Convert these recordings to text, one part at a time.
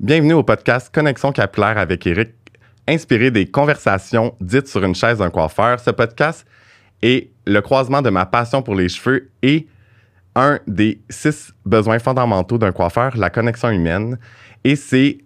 Bienvenue au podcast Connexion capillaire avec Eric, inspiré des conversations dites sur une chaise d'un coiffeur. Ce podcast est le croisement de ma passion pour les cheveux et un des six besoins fondamentaux d'un coiffeur, la connexion humaine. Et c'est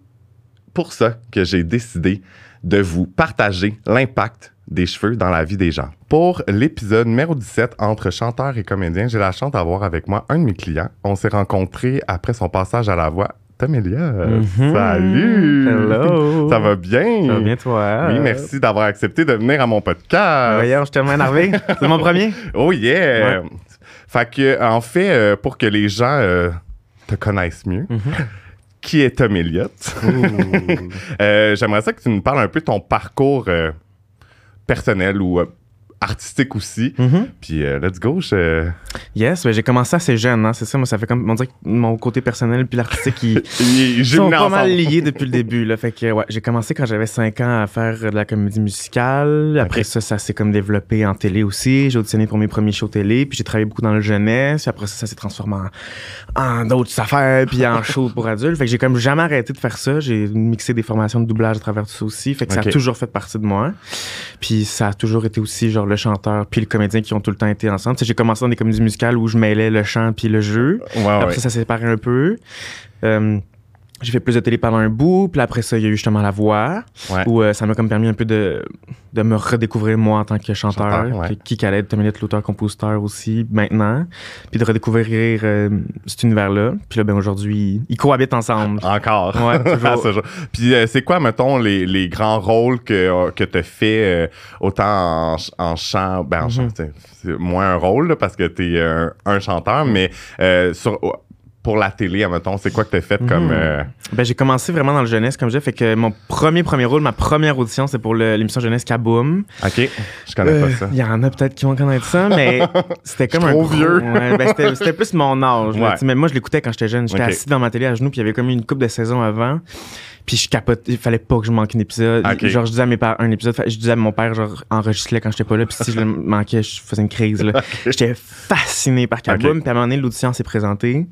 pour ça que j'ai décidé de vous partager l'impact des cheveux dans la vie des gens. Pour l'épisode numéro 17 entre chanteur et comédien, j'ai la chance d'avoir avec moi un de mes clients. On s'est rencontrés après son passage à la voix Tom Elias. Mhm. Salut! Hello! Ça va bien? Ça va bien, toi? Oui, merci d'avoir accepté de venir à mon podcast. Voyons, je suis tellement énervé. C'est mon premier? Oh yeah! Fait que, en fait, euh, pour que les gens euh, te connaissent mieux, Mhm. qui est Tom Elliott? Euh, J'aimerais ça que tu nous parles un peu de ton parcours euh, personnel ou euh, artistique aussi. Mhm. Puis, euh, let's go. je- Yes, ben j'ai commencé assez jeune, hein, c'est ça. Moi, ça fait comme. On dirait que mon côté personnel puis l'artistique, ils Ils sont pas mal ensemble. liés depuis le début. Là. Fait que, ouais, j'ai commencé quand j'avais 5 ans à faire de la comédie musicale. Après ça, ça s'est comme développé en télé aussi. J'ai auditionné pour mes premiers shows télé. Puis j'ai travaillé beaucoup dans le jeunesse. Puis après ça, ça s'est transformé en, en d'autres affaires. Puis en shows pour adultes. Fait que j'ai comme jamais arrêté de faire ça. J'ai mixé des formations de doublage à travers tout ça aussi. Fait que ça a toujours fait partie de moi. Puis ça a toujours été aussi genre le chanteur puis le comédien qui ont tout le temps été ensemble. J'ai commencé dans des comédies musicales où je mêlais le chant puis le jeu. Ouais, Après ouais. ça, ça s'est séparé un peu. Euh, j'ai fait plus de télé pendant un bout, puis après ça, il y a eu justement la voix, Ouais. où euh, ça m'a comme permis un peu de, de me redécouvrir moi en tant que chanteur, Chanteur, ouais. qui qu'allait être l'auteur-compositeur aussi maintenant, puis de redécouvrir euh, cet univers-là. Puis là, ben aujourd'hui, ils cohabitent ensemble. Encore. Ouais, toujours. Puis euh, c'est quoi, mettons, les, les grands rôles que, que tu fait euh, autant en, en chant, ben en chant, Mhm. c'est c'est moins un rôle là, parce que tu es un, un chanteur, mais sur, pour la télé, mettons, c'est quoi que tu fait comme. Mhm. euh, Ben, j'ai commencé vraiment dans le jeunesse, comme je disais, fait que mon premier premier rôle, ma première audition, c'est pour l'émission jeunesse Kaboom. Ok, je connais pas Euh, ça. Il y en a peut-être qui vont connaître ça, mais c'était comme un trop vieux. Ouais, ben, c'était, plus mon âge. là, Ouais. mais moi, je l'écoutais quand j'étais jeune. J'étais assis dans ma télé à genoux, puis il y avait comme une coupe de saison avant. Puis je capote, il fallait pas que je manque un épisode. Ok. Genre, je disais à mes parents un épisode, je disais à mon père, genre, enregistre-le quand j'étais pas là. Puis si je le manquais, je faisais une crise. Là. J'étais fasciné par Kaboom. Puis à un moment donné, l'audition s'est présentée.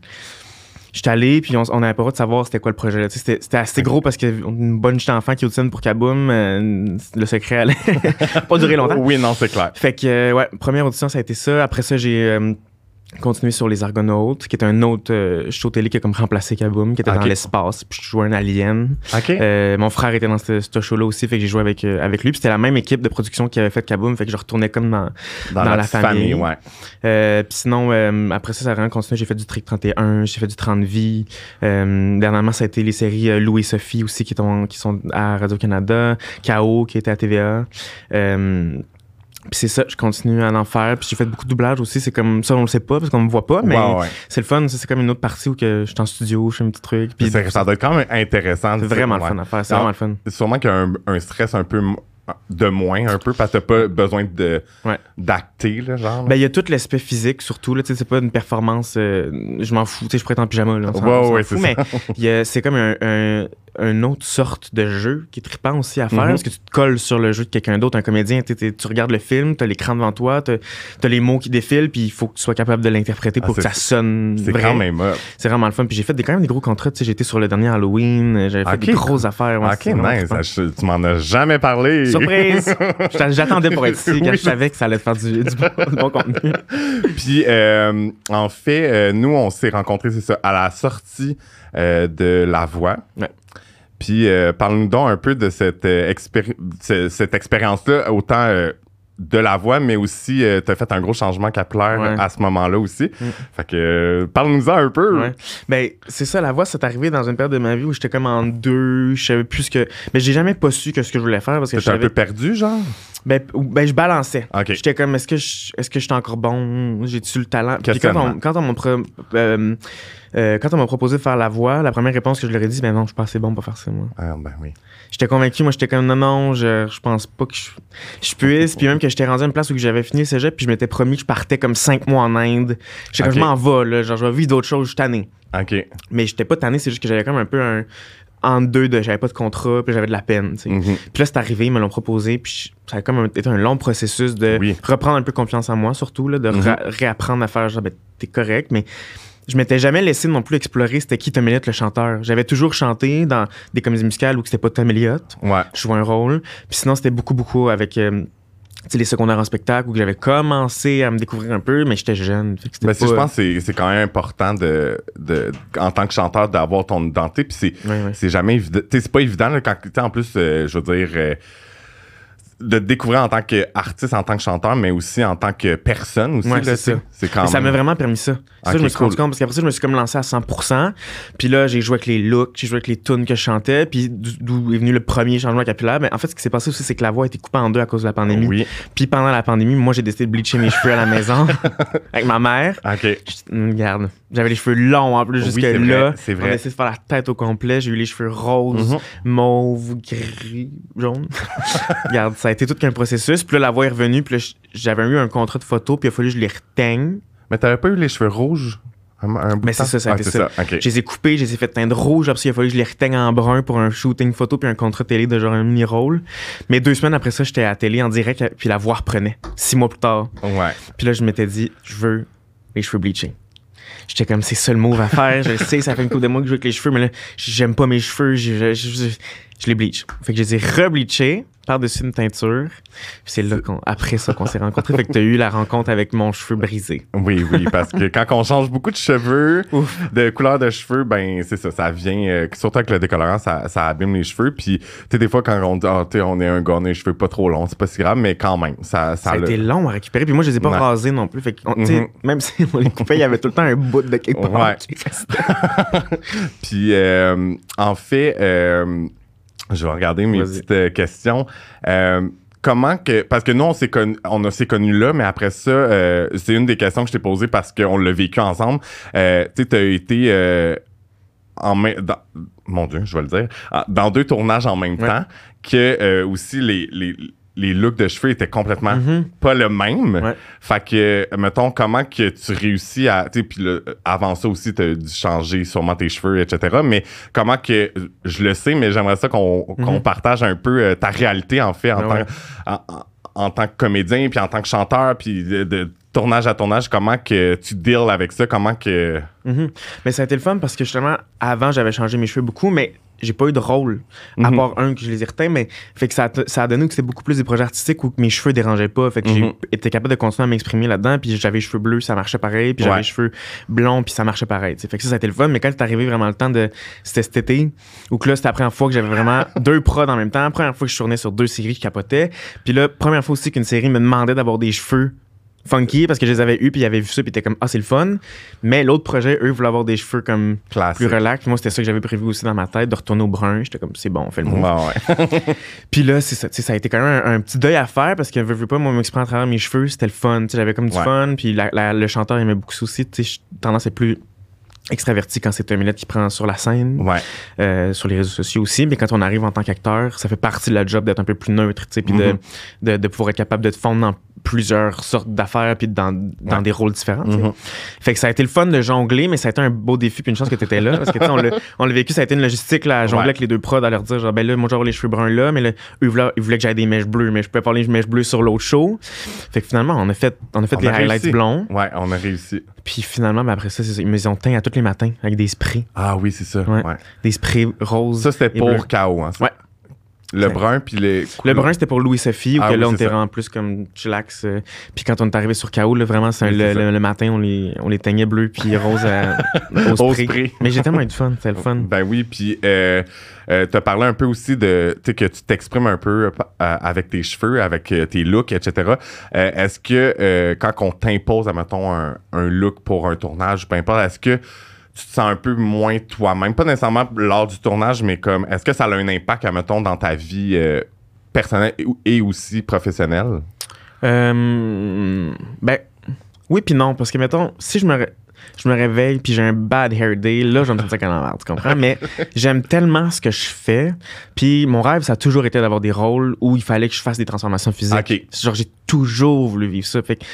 J'étais allé, puis on n'avait pas le droit de savoir c'était quoi le projet. C'était, c'était assez gros parce qu'une bonne jeune enfant qui auditionne pour Kaboom, euh, le secret allait pas durer longtemps. Oui, non, c'est clair. Fait que, euh, ouais, première audition, ça a été ça. Après ça, j'ai continué sur Les Argonautes, qui est un autre euh, show télé qui a comme remplacé Kaboom, qui était dans l'espace. Puis je jouais un alien. Ok. Euh, mon frère était dans ce, ce show-là aussi, fait que j'ai joué avec, euh, avec lui. Puis c'était la même équipe de production qui avait fait Kaboom, fait que je retournais comme dans. dans, dans la famille. ouais. Euh, puis sinon, euh, après ça, ça a vraiment continué. J'ai fait du Trick 31, j'ai fait du 30 vies. Euh, dernièrement, ça a été les séries Louis et Sophie aussi qui, sont- qui sont à Radio-Canada. KO qui était à TVA. Puis c'est ça, je continue à en faire. Puis j'ai fait beaucoup de doublage aussi. C'est comme ça, on le sait pas parce qu'on me voit pas, mais ouais. c'est le fun. C'est comme une autre partie où que je suis en studio, je fais un petit truc. Puis ça doit être quand même intéressant. c'est vraiment le fun à faire. C'est vraiment le fun. Sûrement qu'il y a un, un stress un peu de moins, un peu, parce que t'as pas besoin de Ouais. d'acter, là, genre. là. Ben, il y a tout l'aspect physique, surtout. Là, tu sais, c'est pas une performance. euh, je m'en fous. Tu sais, je pourrais être en pyjama. Là, on Ouais, mais y a- c'est comme un, un, une autre sorte de jeu qui est trippant aussi à faire Mhm. parce que tu te colles sur le jeu de quelqu'un d'autre. Un comédien, t'es- t'es- tu regardes le film, tu as l'écran devant toi, tu as les mots qui défilent, puis il faut que tu sois capable de l'interpréter Ah, pour que ça sonne c'est vrai. quand même up. C'est vraiment le fun. Puis j'ai fait des, quand même des gros contrats. Tu sais, été sur le dernier Halloween, j'avais fait des grosses affaires. ouais, ok, nice. Je- tu m'en as jamais parlé. Surprise! J'attendais pour être ici, car Oui. je savais que ça allait faire du, du bon, du bon contenu. Puis, euh, en fait, euh, nous, on s'est rencontrés, c'est ça, à la sortie euh, de La Voix. Ouais. Puis, parle-nous donc un peu de cette, expéri- ce- cette expérience-là, autant de La Voix, mais aussi, tu as fait un gros changement capillaire Ouais. à ce moment-là aussi. Mm. Fait que, euh, parle-nous-en un peu. Ouais. Ben, c'est ça, la voix, c'est arrivé dans une période de ma vie où j'étais comme en deux, je savais plus ce que. Mais j'ai jamais pas su que ce que je voulais faire parce que je T'étais un peu perdu, genre? Ben, ben, je balançais. J'étais comme, est-ce que je, est-ce que j'étais encore bon? J'ai-tu le talent? Puis quand on, quand on m'a pro- euh, euh, quand on m'a proposé de faire la voix, la première réponse que je leur ai dit, ben non, je suis pas assez bon pour faire ça, moi. Ah, ben oui. J'étais convaincu, moi, j'étais comme, non, non, je, je pense pas que je, je puisse. Puis même que j'étais rendu à une place où j'avais fini le cégep, puis je m'étais promis que je partais comme cinq mois en Inde. J'étais comme, je m'en vais, là. Genre, je vais vivre d'autres choses, je suis tanné. OK. Mais j'étais pas tanné, c'est juste que j'avais comme un peu un. En deux, de, j'avais pas de contrat, puis j'avais de la peine. Mhm. Puis là, c'est arrivé, ils me l'ont proposé, puis ça a comme un- été un long processus de Oui. reprendre un peu confiance en moi, surtout, là, de Mhm. réapprendre à faire genre, ben, t'es correct, mais je m'étais jamais laissé non plus explorer c'était qui Tom Elliott, le chanteur. J'avais toujours chanté dans des comédies musicales où c'était pas Tom Elliott. Ouais. Je jouais un rôle. Puis sinon, c'était beaucoup, beaucoup avec euh, les secondaires en spectacle où j'avais commencé à me découvrir un peu, mais j'étais jeune. Fait que pas- je pense que c'est- quand même important de, de, en tant que chanteur d'avoir ton identité. Puis c'est c'est jamais évident. C'est pas évident là, quand en plus, euh, je veux dire, euh, de te découvrir en tant qu'artiste, en tant que chanteur, mais aussi en tant que personne aussi. Ouais, c'est ça. Quand Mais ça même- m'a vraiment permis ça. C'est ça, je me suis cool. rendu compte parce qu'après ça, je me suis comme lancé à 100%. Puis là, j'ai joué avec les looks, j'ai joué avec les tunes que je chantais. Puis d'o- d'où est venu le premier changement capillaire. Mais en fait, ce qui s'est passé aussi, c'est que la voix a été coupée en deux à cause de la pandémie. Oui. Puis pendant la pandémie, moi, j'ai décidé de bleacher mes cheveux à la maison avec ma mère. OK. Je- hum, Regarde, j'avais les cheveux longs en plus Oui, jusque c'est là. vrai, c'est vrai. On a essayé de faire la tête au complet. J'ai eu les cheveux roses, Mhm. mauve, gris, jaune. Regarde, ça a été tout qu'un processus. Puis là, la voix est revenue. Puis j'avais eu un contrat de photo. Puis il a fallu que je les reteigne. Mais t'avais pas eu les cheveux rouges? Un, Mais c'est ça, ça a Ah, été c'est ça. OK. Je les ai coupés, je les ai fait teindre rouge. Après ça, il a fallu que je les reteigne en brun pour un shooting photo puis un contrat télé de genre un mini-rôle. Mais deux semaines après ça, j'étais à la télé en direct. Puis la voix reprenait. Six mois plus tard. Ouais. Puis là, je m'étais dit, je veux les cheveux bleachés. J'étais comme, c'est ça le move à faire. Je sais, ça fait une couple de mois que je joue avec les cheveux, mais là, j'aime pas mes cheveux. Je, je, je- je les bleach. Fait que je les ai rebleachés par-dessus une teinture. Puis c'est là qu'on, après ça qu'on s'est rencontrés. Fait que t'as eu la rencontre avec mon cheveu brisé. Oui, oui, parce que quand on change beaucoup de cheveux, Ouf. de couleur de cheveux, ben c'est ça, ça vient, euh, surtout avec le décolorant, ça, ça abîme les cheveux. Puis, tu sais, des fois, quand on dit, ah, tu on est un gars, on a les cheveux pas trop longs, c'est pas si grave, mais quand même, ça, ça, Ça a le- été long à récupérer. Puis moi, je les ai pas Ouais. rasés non plus. Fait que, tu sais, Mhm. même si on les coupait, il y avait tout le temps un bout de quelque part Ouais. qui. Puis, euh, en fait, euh, je vais regarder mes petites euh, questions. Euh, comment que. Parce que nous, on s'est on s'est connus là, mais après ça, euh, c'est une des questions que je t'ai posées parce qu'on l'a vécu ensemble. Tu sais, tu as été. en même, dans- mon Dieu, je vais le dire, ah, dans deux tournages en même Ouais. temps, que aussi les, les, les looks de cheveux étaient complètement Mhm. pas le même. Ouais. Fait que, mettons, comment que tu réussis à. Tu sais, puis avant ça aussi, tu as dû changer sûrement tes cheveux, etc. Mais comment que. Je le sais, mais j'aimerais ça qu'on Mhm. partage un peu euh, ta réalité, en fait, en, Ah tant, en, tant que comédien, puis en tant que chanteur, puis de, de tournage à tournage, comment que tu deals avec ça, comment que. Mhm. Mais ça a été le fun parce que justement, avant, j'avais changé mes cheveux beaucoup, mais j'ai pas eu de rôle, à Mhm. part un que je les ai reteints, mais fait que ça a, ça a donné que c'était beaucoup plus des projets artistiques où que mes cheveux dérangeaient pas. Fait que Mhm. j'ai été capable de continuer à m'exprimer là-dedans, puis j'avais les cheveux bleus, ça marchait pareil, puis j'avais Ouais. les cheveux blonds, puis ça marchait pareil. tu sais. Fait que ça, ça a été le fun, mais quand est arrivé vraiment le temps de. C'était cet été, où que là, c'était la première fois que j'avais vraiment deux prods en même temps, première fois que je tournais sur deux séries, je capotais, puis là, première fois aussi qu'une série me demandait d'avoir des cheveux funky parce que je les avais eus puis ils avaient vu ça puis ils étaient comme ah c'est le fun mais l'autre projet eux voulaient avoir des cheveux comme Classique. plus relax. Moi, c'était ça que j'avais prévu aussi dans ma tête, de retourner au brun. J'étais comme, c'est bon, on fait le move. Ouais, ouais. Puis là, c'est ça, ça a été quand même un, un petit deuil à faire parce que, veux, veux pas, moi, m'exprimer à travers mes cheveux, c'était le fun. J'avais comme du Ouais. fun. Puis la- la- le chanteur aimait beaucoup ça aussi. Tendance à être plus extraverti quand c'est un minute qui prend sur la scène, Ouais. euh, sur les réseaux sociaux aussi. Mais quand on arrive en tant qu'acteur, ça fait partie de la job d'être un peu plus neutre, tu sais, puis de, Mhm. de, de pouvoir être capable de te fondre dans plusieurs sortes d'affaires puis dans, dans Ouais. des rôles différents. sais. Mhm. Fait que ça a été le fun de jongler, mais ça a été un beau défi puis une chance que tu étais là. Parce que, on l'a- on l'a vécu, ça a été une logistique, là, à jongler Ouais. avec les deux prods, à leur dire, genre, ben là, moi, j'aurai les cheveux bruns là, mais là, eux, ils voulaient, ils voulaient que j'aille des mèches bleues, mais je pouvais pas les mèches bleues sur l'autre show. Fait que finalement, on a fait, on a fait On les a highlights réussi. blonds. Ouais, on a réussi. Puis finalement, ben après ça, c'est ça, ils me les ont teints à tous les matins avec des sprays. Ah oui, c'est ça. Ouais. Ouais. Des sprays roses. Ça, c'était pour KO. Hein, ça? Ouais. Le brun, puis les. Le brun, c'était pour Louis-Sophie, où Ah que oui, là, on était vraiment plus comme chillax. euh, puis quand on est arrivé sur KO, là, vraiment, c'est un- Oui, le, matin, on les, on les teignait bleus puis roses à- au Au spray. spray. Mais j'ai tellement eu de fun, c'était le fun. Ben oui, puis euh, euh, t'as parlé un peu aussi de, tu sais, que tu t'exprimes un peu avec tes cheveux, avec tes looks, etc. Est-ce que quand on t'impose, admettons, un, un look pour un tournage, peu importe, est-ce que tu te sens un peu moins toi-même? Pas nécessairement lors du tournage, mais comme, est-ce que ça a un impact, admettons, dans ta vie euh, personnelle et, aussi professionnelle? Euh, ben, oui puis non, parce que, mettons, si je me, je me réveille puis j'ai un bad hair day, là, je vais me sentir merde, tu comprends? Mais j'aime tellement ce que je fais. Puis mon rêve, ça a toujours été d'avoir des rôles où il fallait que je fasse des transformations physiques. Genre, j'ai toujours voulu vivre ça. Fait que,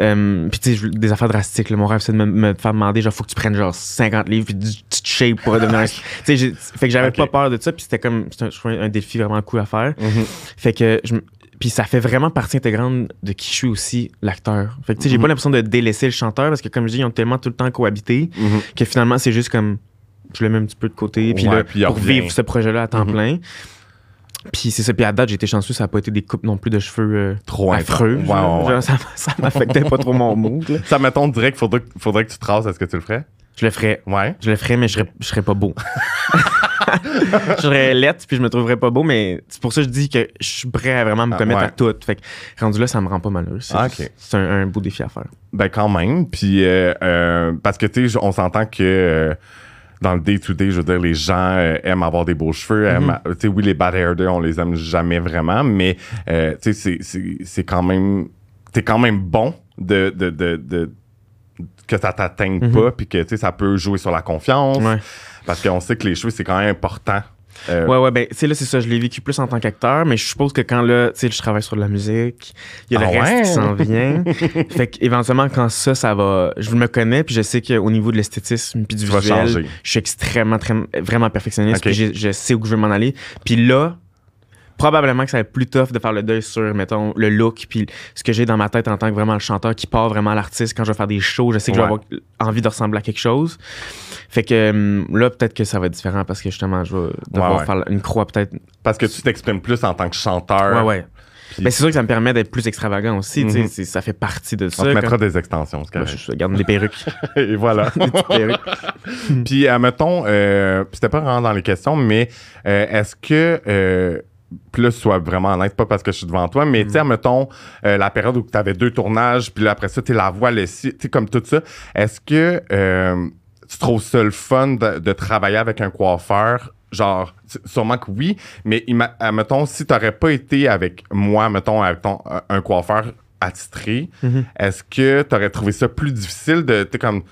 euh, puis tu sais, des affaires drastiques. là. mon rêve, c'est de me, me faire demander, genre, faut que tu prennes genre 50 livres puis du tu te shape pour devenir un. tu sais, fait que j'avais pas peur de ça. Puis c'était comme, un, je trouvais un défi vraiment cool à faire. Fait que je, puis ça fait vraiment partie intégrante de qui je suis aussi, l'acteur. Fait que, tu sais, j'ai Mhm. pas l'impression de délaisser le chanteur parce que, comme je dis, ils ont tellement tout le temps cohabité Mhm. que finalement, c'est juste comme. Je le mets un petit peu de côté. Puis Ouais, là, puis pour vivre ce projet-là à temps Mhm. plein. Puis c'est ça. Puis à date, été chanceux, ça n'a pas été des coupes non plus de cheveux euh, Trop affreux. genre. Ouais. Genre, ça, ça m'affectait pas trop mon mood. là. Ça, mettons, direct, faudrait, que- faudrait que tu te rases. Est-ce que tu le ferais? Je le ferais. Ouais. Je le ferais, mais je serais, je serais pas beau. je serais lettre, puis je me trouverais pas beau, mais c'est pour ça que je dis que je suis prêt à vraiment me Ah, commettre ouais. à tout. Fait que rendu là, ça me rend pas malheureux. C'est, Ah, c'est un, un beau défi à faire. Ben, quand même. Puis, euh, euh, parce que, tu sais, on s'entend que euh, dans le day-to-day, je veux dire, les gens euh, aiment avoir des beaux cheveux. Mhm. Tu sais, oui, les bad hair day, on les aime jamais vraiment, mais, euh, tu sais, c'est- c'est- c'est quand même. T'es quand même bon de. de, de, de- que ça t'atteigne Mhm. pas, puis que, tu sais, ça peut jouer sur la confiance. Ouais. Parce qu'on sait que les cheveux, c'est quand même important. Euh, Ouais, ouais, ben, tu sais, là, c'est ça. Je l'ai vécu plus en tant qu'acteur, mais je suppose que quand là, tu sais, je travaille sur de la musique, il y a le Ah reste qui s'en vient. fait qu'éventuellement, quand ça, ça va. Je me connais, puis je sais qu'au niveau de l'esthétisme, puis du visuel, je suis extrêmement, très, vraiment perfectionniste, Ok. puis j'ai- je sais où je veux m'en aller. Puis là, probablement que ça va être plus tough de faire le deuil sur, mettons, le look, puis ce que j'ai dans ma tête en tant que vraiment le chanteur qui part vraiment à l'artiste. Quand je vais faire des shows, je sais que je vais Ouais. avoir envie de ressembler à quelque chose. Fait que hum, là, peut-être que ça va être différent parce que justement, je vais devoir ouais. faire une croix peut-être Parce que tu t'exprimes plus en tant que chanteur. Ouais, ouais. Puis- Ben, c'est sûr que ça me permet d'être plus extravagant aussi. Mhm. c'est- Ça fait partie de ça. On te mettra des extensions, correct. je, garde des perruques. Et voilà. des perruques. Puis, euh, mettons, euh, c'était pas vraiment dans les questions, mais euh, est-ce que. Euh, là, sois vraiment honnête, pas parce que je suis devant toi, mais tu sais, mettons, euh, la période où tu avais deux tournages, puis là, après ça, tu la voix, le tu sais, comme tout ça, est-ce que euh, tu trouves ça le fun de, de travailler avec un coiffeur? Genre, sûrement que oui, mais mettons, si tu n'aurais pas été avec moi, mettons, avec ton, un- coiffeur attitré, Mhm. est-ce que tu aurais trouvé ça plus difficile de, comme,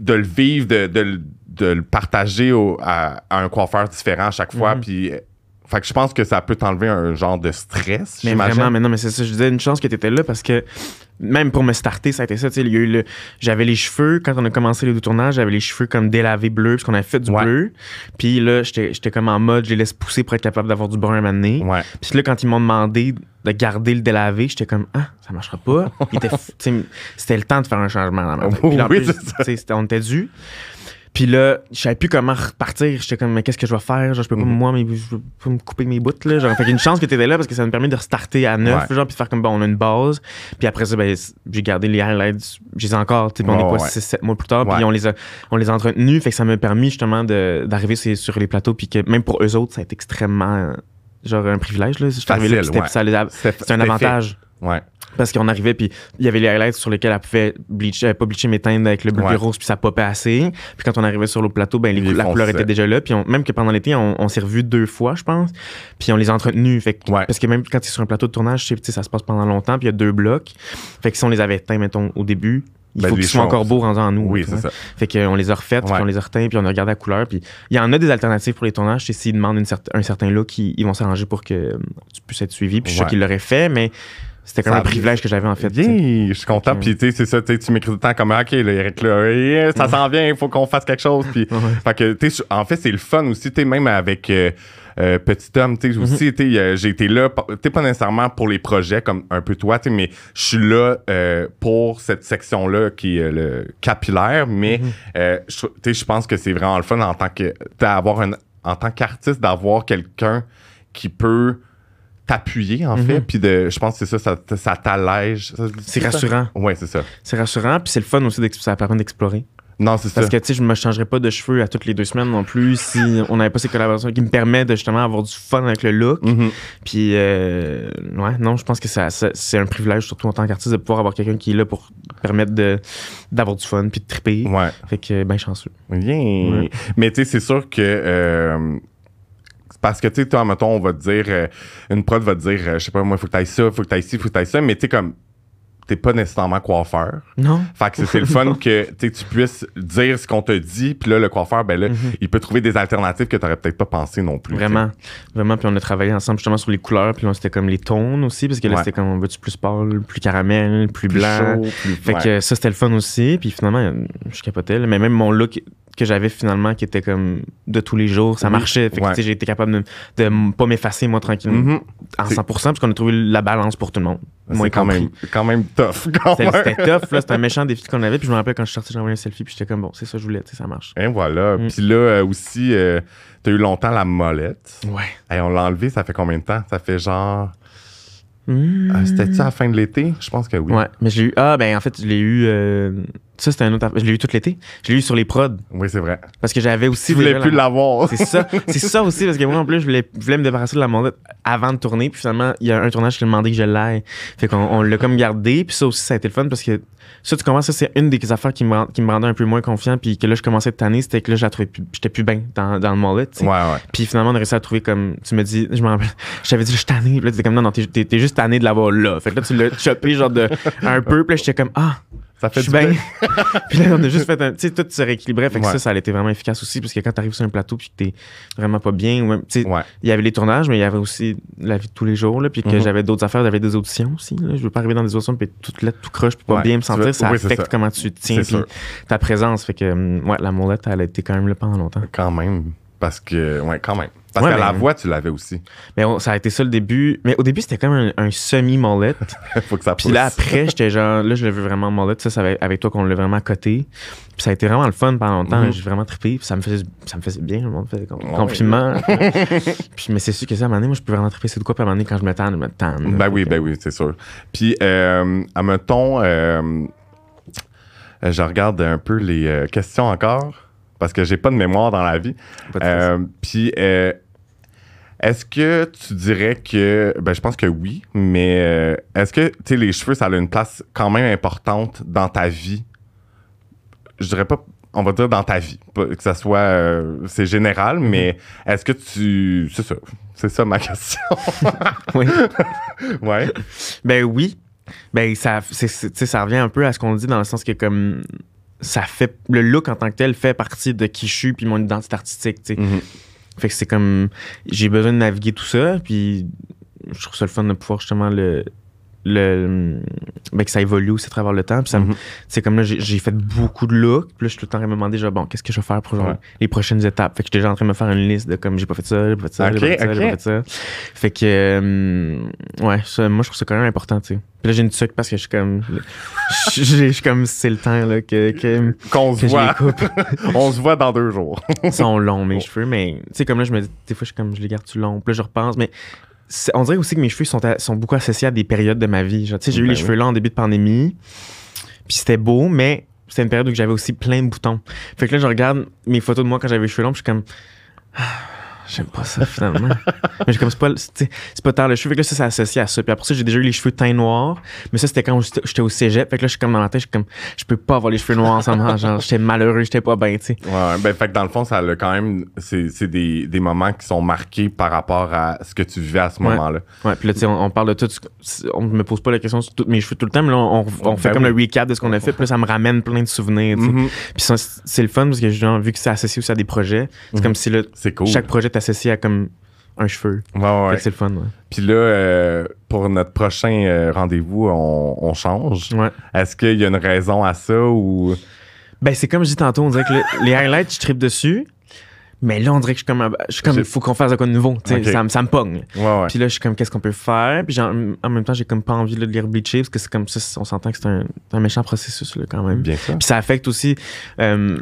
de le vivre, de, de le- de le partager au- à, à un coiffeur différent à chaque fois. Mhm. Puis, fait que je pense que ça peut t'enlever un genre de stress, Mais vraiment, mais non, mais c'est ça. Je disais une chance que tu étais là parce que même pour me starter, ça a été ça. tu sais, il y a eu le- J'avais les cheveux, quand on a commencé les deux tournages, j'avais les cheveux comme délavés bleus parce qu'on avait fait du Ouais. bleu. Puis là, j'étais j'étais comme en mode, je les laisse pousser pour être capable d'avoir du brun à un moment donné. Ouais. Puis là, quand ils m'ont demandé de garder le délavé, j'étais comme, ah, ça marchera pas. C'était le temps de faire un changement dans ma tête. Puis là, en Oui, plus, on était dû. Puis là, je savais plus comment repartir. J'étais comme, mais qu'est-ce que je vais faire? Genre, je peux pas, Mhm. moi, mais je peux pas me couper mes bouts, là. Genre, fait qu'une chance que t'étais là parce que ça me permet de restarter à neuf, Ouais. genre, puis de faire comme, bon, on a une base. Puis après ça, ben, j'ai gardé les highlights. Je les ai encore, tu sais, on est quoi, ouais. 6-7 mois plus tard. Puis on les a, on les a entretenus. Fait que ça m'a permis, justement, de- d'arriver sur, les plateaux. Puis que même pour eux autres, ça a été extrêmement, genre, un privilège, là. Je suis arrivé là, c'était- ouais. un avantage. Ouais. Parce qu'on arrivait, puis il y avait les highlights sur lesquels elle pouvait bleacher, euh, pas bleacher mes teintes avec le bleu Ouais. rose, puis ça popait assez. Puis quand on arrivait sur le plateau, ben, les la couleur était déjà là. Puis on- même que pendant l'été, on, on s'est revus deux fois, je pense. Puis on les a entretenus. Fait que- Ouais. Parce que même quand tu es sur un plateau de tournage, tu sais, ça se passe pendant longtemps, puis il y a deux blocs. Fait que si on les avait teints, mettons, au début, il Ben, faut qu'ils soient encore beaux rendus en nous. Oui, c'est ça. Fait qu'on les a refaites, puis on les a reteints, puis on a regardé la couleur. Puis il y en a des alternatives pour les tournages. S'ils demandent une certe- un certain look, ils, ils vont s'arranger pour que euh, tu puisses être suivi. Puis je suis sûr qu'ils l'auraient fait, mais c'était Ça même un privilège que j'avais en fait. je suis content. Puis, tu sais, c'est ça, tu m'écris tout le temps comme, OK, là, Eric, là, ça s'en vient, il faut qu'on fasse quelque chose. Puis, fait que, tu en fait, c'est le fun aussi, tu sais, même avec euh, euh, Petit Homme, tu sais, aussi, sais, euh, j'ai été là, tu sais, pas nécessairement pour les projets comme un peu toi, tu mais je suis là euh, pour cette section-là qui est le capillaire, mais, je tu sais, je pense que c'est vraiment le fun en tant que, d'avoir un, en tant qu'artiste, d'avoir quelqu'un qui peut t'appuyer, en fait, puis de, je pense que c'est ça, ça, ça t'allège. C'est rassurant. Ouais, c'est ça. C'est rassurant, puis c'est le fun aussi, ça permet d'explorer. Non, c'est ça. Parce que, tu sais, je me changerais pas de cheveux à toutes les deux semaines non plus si on n'avait pas ces collaborations qui me permettent de justement avoir du fun avec le look. Mhm. Puis, euh, ouais, non, je pense que ça, ça- c'est un privilège, surtout en tant qu'artiste, de pouvoir avoir quelqu'un qui est là pour permettre de, d'avoir du fun puis de triper. Ouais. Fait que, ben chanceux. Bien. Ouais. Mais tu sais, c'est sûr que. euh, parce que, tu sais, toi, mettons, on va te dire. euh, une prod va te dire, euh, je sais pas, moi, il faut que tu ailles ça, il faut que tu ailles ci, il faut que tu ailles ça. Mais tu sais, comme. T'es pas nécessairement coiffeur. Non? Fait que c'est- le fun que tu sais, tu puisses dire ce qu'on te dit, puis là, le coiffeur, ben là, il peut trouver des alternatives que t'aurais peut-être pas pensé non plus. Vraiment. Vraiment. Puis on a travaillé ensemble justement sur les couleurs. Puis là, c'était comme les tons aussi. Parce que là, Ouais. c'était comme, on veut-tu plus pâle, plus caramel, plus Plus blanc? chaud, plus- Fait ouais. que ça, c'était le fun aussi. Puis finalement, je capotais. là. Mais même mon look que j'avais finalement qui était comme de tous les jours. Ça Oui, marchait. Fait que, ouais. j'ai été capable de, de pas m'effacer, moi, tranquillement, Mhm. en C'est- 100%, parce qu'on a trouvé la balance pour tout le monde. Moi C'est quand compris. même, quand même tough. C'était tough, là. C'était un méchant défi qu'on avait. Puis je me rappelle quand je suis sorti, j'ai envoyé un selfie. Puis j'étais comme, bon, c'est ça que je voulais, tu sais, ça marche. Et voilà. Mm. Puis là euh, aussi, euh, t'as eu longtemps la molette. Ouais. Et on l'a enlevé, ça fait combien de temps? Ça fait genre. Mmh. euh, C'était-tu à la fin de l'été? Je pense que oui. Ouais, mais je l'ai eu. Ah, ben en fait, je l'ai eu. Ça, c'était un autre. affaire. Je l'ai eu tout l'été. Je l'ai eu sur les prods. Oui, c'est vrai. Parce que j'avais aussi. Tu voulais plus la- l'avoir. C'est ça. C'est ça aussi, parce que moi, en plus, je voulais, je voulais me débarrasser de la mondette avant de tourner. Puis finalement, il y a un tournage qui a demandé que je l'aille. Fait qu'on on l'a comme gardé. Puis ça aussi, ça a été le fun parce que ça, tu commences, ça, c'est une des affaires qui me, rend- qui me rendait un peu moins confiant. Puis que là, je commençais à tanné. C'était que là, je la trouvais plus- j'étais plus bien dans, dans le tu sais. Ouais, ouais. Puis finalement, on a réussi à trouver comme. Tu me dis, je m'en rappelle. Je t'avais dit, je suis tanné. Puis là, t'étais comme, non, non, t'es juste tanné de l'avoir là. Fait que là, tu l'as chopé, genre, de, un peu. Puis là, j'étais comme, ah, Ça fait je suis du bien. puis là, on a juste fait un. Tu sais, tout se rééquilibrait. Fait que Ouais. ça, ça a été vraiment efficace aussi. Parce que quand t'arrives sur un plateau, puis que t'es vraiment pas bien, ou même. Tu sais, Ouais. il y avait les tournages, mais il y avait aussi la vie de tous les jours. Là, puis que Mhm. j'avais d'autres affaires, j'avais des auditions aussi. Là. Je veux pas arriver dans des auditions, puis toute là, tout croche, puis pas Ouais. bien me veux- sentir. Ça oui, affecte ça. comment tu te tiens, puis ta présence. Fait que, hum, ouais, la molette, elle a été quand même là pendant longtemps. Quand même. Parce que. Ouais, quand même. Parce Ouais, que la voix, tu l'avais aussi. Mais on- ça a été ça le début. Mais au début, c'était comme un, un semi-molette. Faut que ça Puis là, après, j'étais genre, là, je le veux vraiment molette. Ça, c'est avec, toi qu'on l'a vraiment coté. Puis ça a été vraiment le fun pendant longtemps. Mhm. J'ai vraiment trippé. Puis ça me faisait, ça me faisait bien. Le monde faisait com- Ouais. compliments. puis, mais c'est sûr que ça, à un moment donné, moi, je peux vraiment tripper. C'est de quoi, puis à un moment donné, quand je me tanne, je me tanne. Ben oui, ben oui, c'est sûr. Puis, euh, admettons, euh, euh, je regarde un peu les euh, questions encore, parce que j'ai pas de mémoire dans la vie. Euh, Puis, euh, est-ce que tu dirais que. Ben, je pense que oui, mais euh, est-ce que, tu sais, les cheveux, ça a une place quand même importante dans ta vie? Je dirais pas. On va dire dans ta vie. Que ça soit. euh, c'est général, Mm-hmm. mais est-ce que tu. C'est ça. C'est ça ma question. Oui. ouais. Ben oui. Ben ça, c'est- ça revient un peu à ce qu'on dit dans le sens que comme ça fait le look en tant que tel fait partie de qui je suis puis mon identité artistique. tu sais. Mhm. Fait que c'est comme j'ai besoin de naviguer tout ça puis je trouve ça le fun de pouvoir justement le le ben que ça évolue aussi à travers le temps. Puis ça me- Mhm. c'est comme là j'ai j'ai fait beaucoup de looks. Puis là je suis tout le temps en train de me demander genre bon qu'est-ce que je vais faire pour genre, Ouais. les prochaines étapes? Fait que j'étais déjà en train de me faire une liste de comme j'ai pas fait ça j'ai pas fait ça j'ai Ok, pas fait ça j'ai pas fait ça. Fait que euh, ouais ça, moi je trouve ça quand même important tu sais. Puis là j'ai une tuque parce que je suis comme je je- je suis comme c'est le temps là que Qu'on se que je les voit. coupe. On se voit dans deux jours. ils sont longs mes cheveux mais tu sais comme là je me dis des fois je suis comme je les garde tu long puis là je repense mais on dirait aussi que mes cheveux sont, à- sont beaucoup associés à des périodes de ma vie Genre, tu sais j'ai eu Ben les oui. cheveux longs en début de pandémie puis c'était beau mais c'était une période où j'avais aussi plein de boutons fait que là je regarde mes photos de moi quand j'avais les cheveux longs puis je suis comme J'aime pas ça finalement. mais j'ai comme c'est pas, c'est pas tard le cheveu. Fait que là, ça, c'est associé à ça. Puis après ça, j'ai déjà eu les cheveux teints noirs. Mais ça, c'était quand j'étais au cégep. Fait que là, je suis comme dans ma tête, je suis comme, je peux pas avoir les cheveux noirs ensemble. Genre, j'étais malheureux, j'étais pas bien, tu sais. Ouais, ben, fait que dans le fond, ça a quand même. C'est c'est des, des moments qui sont marqués par rapport à ce que tu vivais à ce Ouais. moment-là. Ouais, puis là, tu sais, on, on parle de tout. On me pose pas la question sur tous mes cheveux tout le temps, mais là, on, on fait Ben comme oui. le recap de ce qu'on a fait. Puis là, ça me ramène plein de souvenirs, tu sais. Mhm. Puis ça, c'est le fun parce que, genre, vu que c'est associé aussi à des projets, c'est Mhm. comme si là, C'est cool. chaque projet associé à comme un cheveu. Ouais, ouais. c'est le fun, ouais. Puis là, euh, pour notre prochain euh, rendez-vous, on, on change. Ouais. Est-ce qu'il y a une raison à ça ou? Ben, c'est comme je dis tantôt, on dirait que le- les highlights, je tripe dessus. Mais là, on dirait que je suis comme, je suis comme, faut qu'on fasse de quoi de nouveau. Ça, me- ça me pogne. Ouais, ouais. Puis là, je suis comme, qu'est-ce qu'on peut faire? Puis genre, en même temps, j'ai comme pas envie là, de les rebleacher parce que c'est comme ça, on s'entend que c'est un, un méchant processus là, quand même. Bien sûr. Puis ça affecte aussi. euh,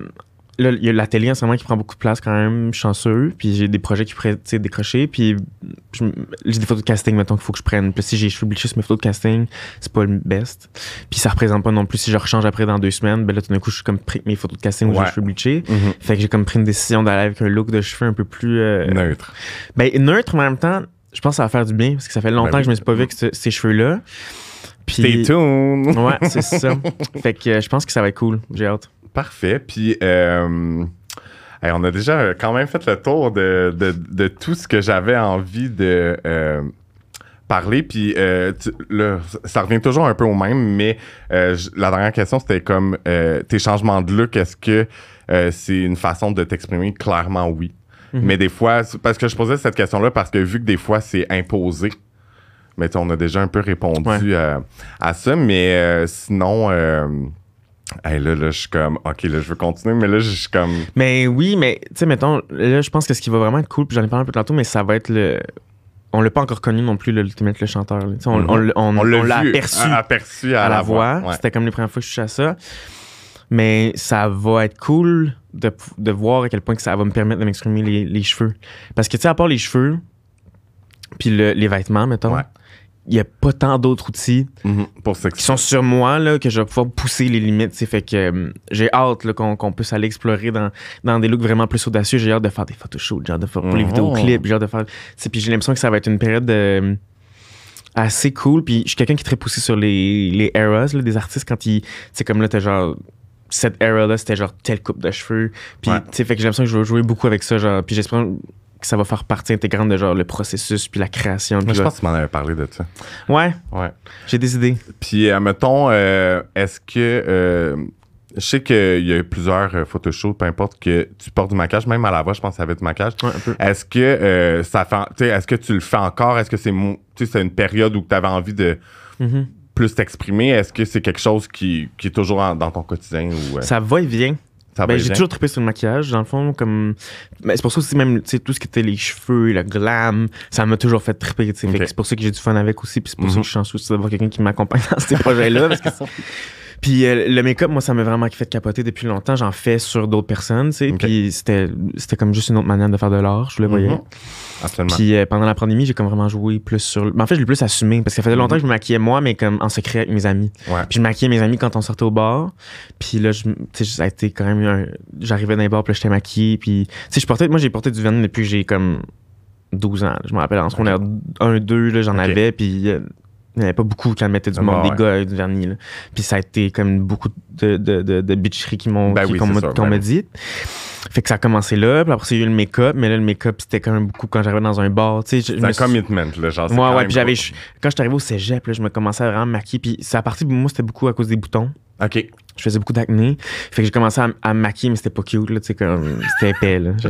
là, il y a l'atelier en ce moment qui prend beaucoup de place quand même, je suis chanceux. Puis j'ai des projets qui pourraient décrocher. Puis je j'ai des photos de casting, mettons, qu'il faut que je prenne. Puis si j'ai bleachés sur mes photos de casting, c'est pas le best. Puis ça représente pas non plus si je rechange après dans deux semaines. Ben là, tout d'un coup, je suis comme pris mes photos de casting où j'ai Ouais. les cheveux bleachés. Mhm. Fait que j'ai comme pris une décision d'aller avec un look de cheveux un peu plus. euh, Neutre. ben, neutre, mais en même temps, je pense que ça va faire du bien parce que ça fait longtemps Ben oui. que je me suis pas vu avec ce- ces cheveux-là. Puis. Stay tuned. Ouais, c'est ça. fait que euh, je pense que ça va être cool. J'ai hâte. Parfait. Puis, euh, hey, on a déjà quand même fait le tour de, de- de tout ce que j'avais envie de euh, parler. Puis, euh, tu- là, ça revient toujours un peu au même, mais euh, j- la dernière question, c'était comme tes changements de look, est-ce que c'est une façon de t'exprimer? Clairement, oui? Mhm. Mais des fois, parce que je posais cette question-là, parce que vu que des fois, c'est imposé, mais on a déjà un peu répondu Ouais. à ça, mais sinon. Hey, là, là, je suis comme, OK, là, je veux continuer, mais là, je suis comme. Mais oui, mais tu sais, mettons, là, je pense que ce qui va vraiment être cool, puis j'en ai parlé un peu tantôt, mais ça va être le. On l'a pas encore connu non plus, l'Ultimate le chanteur. là. On, Mhm. on on- On on l'a aperçu à, à la voix. Ouais. C'était comme les premières fois que je suis à ça. Mais ça va être cool de, de voir à quel point que ça va me permettre de m'exprimer les, les cheveux. Parce que, tu sais, à part les cheveux, puis le- les vêtements, mettons, Ouais. Il y a pas tant d'autres outils Mhm. Pour qui sont sur moi là, que je vais pouvoir pousser les limites. Fait que euh, j'ai hâte là, qu'on puisse aller explorer dans, dans des looks vraiment plus audacieux. J'ai hâte de faire des photoshoots, j'ai hâte de faire pour les Mhm. vidéoclips, j'ai hâte de faire. Puis j'ai l'impression que ça va être une période euh, assez cool. Puis je suis quelqu'un qui est très poussé sur les, les eras là, des artistes quand ils. Sais, comme là, t'as genre. Cette era-là, c'était genre telle coupe de cheveux. Puis, Ouais. tu sais, fait que j'ai l'impression que je vais jouer beaucoup avec ça. Genre, puis j'espère que ça va faire partie intégrante de genre le processus, puis la création. Puis je là- pense que tu m'en avais parlé de ça. Ouais, Ouais. j'ai des idées. Puis, euh, mettons, euh, est-ce que. euh, je sais qu'il y a plusieurs euh, photoshoots, peu importe, que tu portes du maquillage, même à la voix, je pense que ça avait du maquillage. Ouais, un peu. Est-ce que euh, ça fait. Est-ce que tu le fais encore? Est-ce que c'est c'est une période où tu avais envie de Mhm. plus t'exprimer? Est-ce que c'est quelque chose qui, qui est toujours en- dans ton quotidien ou euh, Ça va et vient. Ben, j'ai toujours trippé sur le maquillage, dans le fond, comme. Ben, c'est pour ça aussi, même, tu sais, tout ce qui était les cheveux, le glam, ça m'a toujours fait tripper, c'est pour ça que j'ai du fun avec aussi, puis c'est pour ça Mhm. que je suis chanceux aussi d'avoir quelqu'un qui m'accompagne dans ces projets-là. parce que c'est- Puis euh, le make-up, moi, ça m'a vraiment fait capoter depuis longtemps. J'en fais sur d'autres personnes, tu sais. Puis c'était c'était comme juste une autre manière de faire de l'art, je le voyais. Mhm. Absolument. Puis euh, pendant la pandémie, j'ai comme vraiment joué plus sur. ben, en fait, je l'ai plus assumé parce que ça faisait longtemps que je me maquillais moi, mais comme en secret avec mes amis. Ouais. Puis je maquillais mes amis quand on sortait au bar. Puis là, je- tu sais, ça a été quand même un. J'arrivais dans les bars, puis là, j'étais maquillée. Puis, tu sais, je portais. Moi, j'ai porté du vernis depuis que j'ai comme 12 ans. là. Je me rappelle, en secondaire 1, 2, là, j'en avais. Puis. euh, il n'y en avait pas beaucoup qui en mettaient du Ah, monde, bah des gars avec du vernis. là. Puis ça a été comme beaucoup de, de, de, de bitcheries qui m'ont Ben qui- oui, qu'on m'a ben dit. Fait que ça a commencé là. Puis après, il y a eu le make-up. Mais là, le make-up, c'était quand même beaucoup quand j'arrivais dans un bar. C'est un suis- commitment, là. Genre, c'est Ouais, quand Puis j'avais. Quand j'étais arrivé au cégep, là, je me commençais à vraiment me maquiller. Puis c'est à partir de moi, c'était beaucoup à cause des boutons. OK. Je faisais beaucoup d'acné. Fait que j'ai commencé à, à me maquiller, mais c'était pas cute, là. Tu sais, comme. C'était épais, là. Je-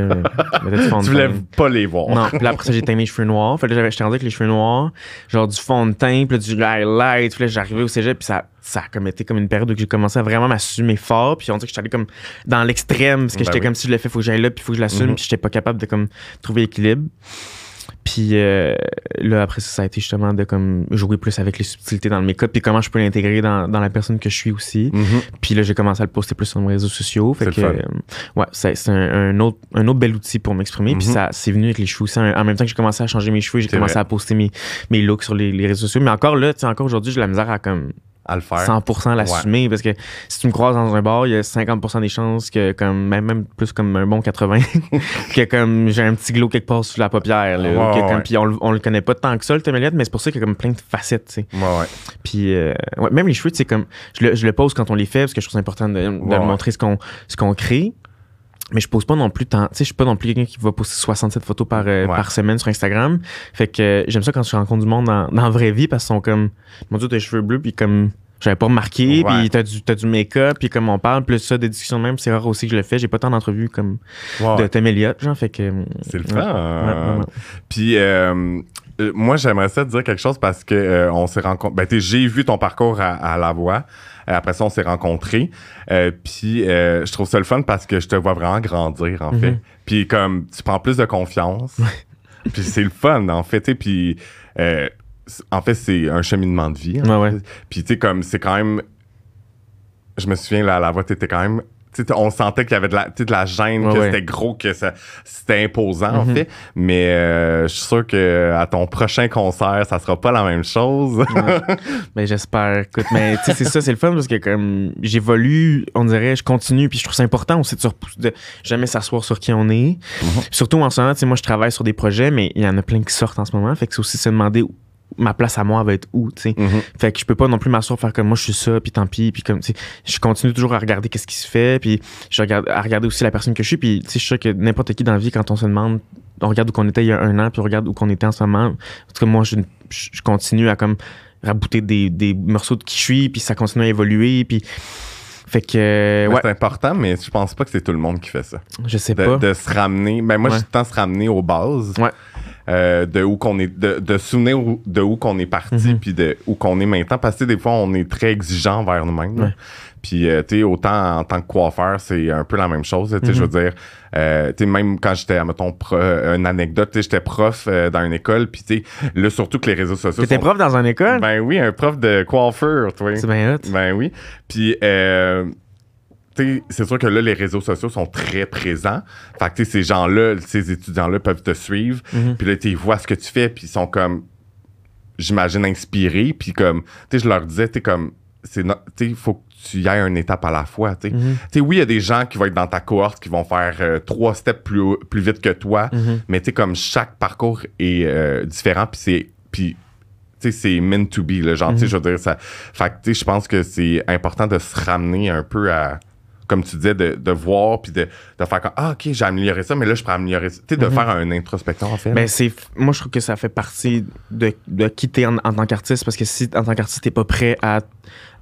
Tu voulais teint. pas les voir. Non, puis là, après ça, j'ai teint mes cheveux noirs. Fait que là, j'avais- j'étais rendu avec les cheveux noirs, genre du fond de teint, puis là, du highlight. Puis là, j'arrivais au cégep, puis ça, ça a comme été comme une période où j'ai commencé à vraiment m'assumer fort. Puis on dirait que j'étais allé comme dans l'extrême, parce que Ben j'étais oui. comme si je le fais, faut que j'aille là, puis faut que je l'assume, Mhm. puis j'étais pas capable de comme trouver l'équilibre. Puis euh, là, après ça, ça a été justement de comme jouer plus avec les subtilités dans le make-up, puis comment je peux l'intégrer dans, dans la personne que je suis aussi. Mhm. Puis là, j'ai commencé à le poster plus sur mes réseaux sociaux. Fait C'est que, euh, ouais, c'est un, un autre, un autre bel outil pour m'exprimer. Puis Mhm. ça, c'est venu avec les cheveux aussi. En même temps que j'ai commencé à changer mes cheveux, j'ai commencé vrai. à poster mes, mes looks sur les, les réseaux sociaux. Mais encore là, tu sais, encore aujourd'hui, j'ai la misère à comme À le faire. 100% l'assumer parce que si tu me croises dans un bar, il y a 50% des chances que, comme, même, même plus comme un bon 80, que comme j'ai un petit glow quelque part sur la paupière. Là, Ouais, Puis on, le- on le connaît pas tant que ça, le mais c'est pour ça qu'il y a comme plein de facettes, tu sais. Ouais, ouais. Puis, euh, ouais, même les cheveux, sais, comme, je le, je le pose quand on les fait parce que je trouve ça important de, de montrer ce qu'on, ce qu'on crée. Mais je pose pas non plus tant. Tu sais, je suis pas non plus quelqu'un qui va poster 67 photos par, euh, Ouais. par semaine sur Instagram. Fait que euh, j'aime ça quand je rencontre du monde dans, dans la vraie vie parce qu'ils sont comme, mon Dieu, t'as les cheveux bleus, puis comme, j'avais pas remarqué, Ouais. puis t'as du, du make-up, puis comme on parle, plus ça, des discussions de même, c'est rare aussi que je le fais. J'ai pas tant d'entrevues comme de. Tom Elliott, genre, fait que. C'est le fun. Puis euh, moi, j'aimerais ça te dire quelque chose parce que on s'est rencontrés. Ben, j'ai vu ton parcours à, à la voix. Euh, Après ça, on s'est rencontrés. Euh, puis euh, je trouve ça le fun parce que je te vois vraiment grandir, en fait. Mhm. Puis comme tu prends plus de confiance. puis c'est le fun, en fait. Puis euh, en fait, c'est un cheminement de vie. Ouais, ouais. Puis tu sais, comme c'est quand même. Je me souviens, là, la voix, t'étais quand même. On sentait qu'il y avait de la, de la gêne, Ouais, que ouais. c'était gros, que c'était imposant, en Mhm. fait. Mais euh, je suis sûr que à ton prochain concert, ça sera pas la même chose. Ben, j'espère. Écoute, mais c'est ça, c'est le fun parce que comme j'évolue, on dirait, je continue, puis je trouve ça important aussi de, repous- de jamais s'asseoir sur qui on est. Surtout en ce moment, moi, je travaille sur des projets, mais il y en a plein qui sortent en ce moment. Fait que c'est aussi se demander où- ma place à moi va être où, tu sais. Mhm. Fait que je peux pas non plus m'asseoir faire comme moi je suis ça puis tant pis puis comme tu sais je continue toujours à regarder qu'est-ce qui se fait puis je regarde à regarder aussi la personne que je suis puis tu sais je suis sûr que n'importe qui dans la vie quand on se demande on regarde où qu'on était il y a un an puis on regarde où qu'on était en ce moment en tout cas moi je, je je continue à comme rabouter des, des morceaux de qui je suis puis ça continue à évoluer puis fait que Ouais, ouais C'est important, mais je pense pas que c'est tout le monde qui fait ça. je sais De, pas de se ramener. Ben moi, Ouais. le temps se ramener aux bases. Ouais. Euh, de où qu'on est, de, de souvenir où- de où qu'on est parti, Mhm. puis de où qu'on est maintenant. Parce que des fois, on est très exigeant envers nous-mêmes. Ouais. Puis, euh, tu sais, autant en tant que coiffeur, c'est un peu la même chose. Tu sais, je veux dire, euh, tu sais, même quand j'étais, mettons, pro, une anecdote, tu sais, j'étais prof dans une école. Puis, tu sais, là, surtout que les réseaux sociaux. T'étais prof dans une école? Ben oui, un prof de coiffeur, tu vois. C'est bien hot. Ben oui. Puis, c'est sûr que là, les réseaux sociaux sont très présents. Fait que ces gens-là, ces étudiants-là peuvent te suivre. Mhm. Puis là, ils voient ce que tu fais, puis ils sont comme, j'imagine, inspirés. Puis comme, tu sais, je leur disais, tu comme, il faut que tu y ailles une étape à la fois. Mhm. oui, il y a des gens qui vont être dans ta cohorte qui vont faire euh, trois steps plus, plus vite que toi. Mhm. Mais comme chaque parcours est euh, différent, puis c'est. Puis c'est meant to be, le genre, Mhm. je veux dire, ça. Fait je pense que c'est important de se ramener un peu à, comme tu disais, de, de voir puis de, de, faire comme Ah, OK, j'ai amélioré ça, mais là, je pourrais améliorer ça. Tu sais, de faire une introspection, en fait. Ben, c'est, moi, je trouve que ça fait partie de, de quitter en, en tant qu'artiste parce que si, en tant qu'artiste, t'es pas prêt à,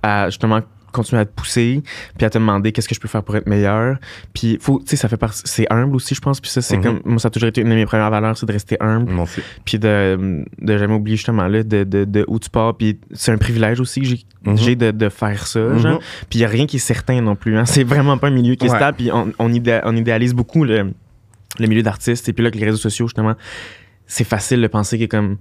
à justement continuer à te pousser puis à te demander qu'est-ce que je peux faire pour être meilleur puis faut tu sais ça fait partie c'est humble aussi je pense puis ça c'est Mhm. comme moi ça a toujours été une de mes premières valeurs c'est de rester humble Moi aussi. puis de, de jamais oublier justement là de, de, de où tu pars puis c'est un privilège aussi que j'ai Mhm. de, de faire ça Mhm. genre puis il y a rien qui est certain non plus hein. c'est vraiment pas un milieu qui est Ouais. stable puis on, on, idé- on idéalise beaucoup le, le milieu d'artistes et puis là avec les réseaux sociaux justement c'est facile de penser que comme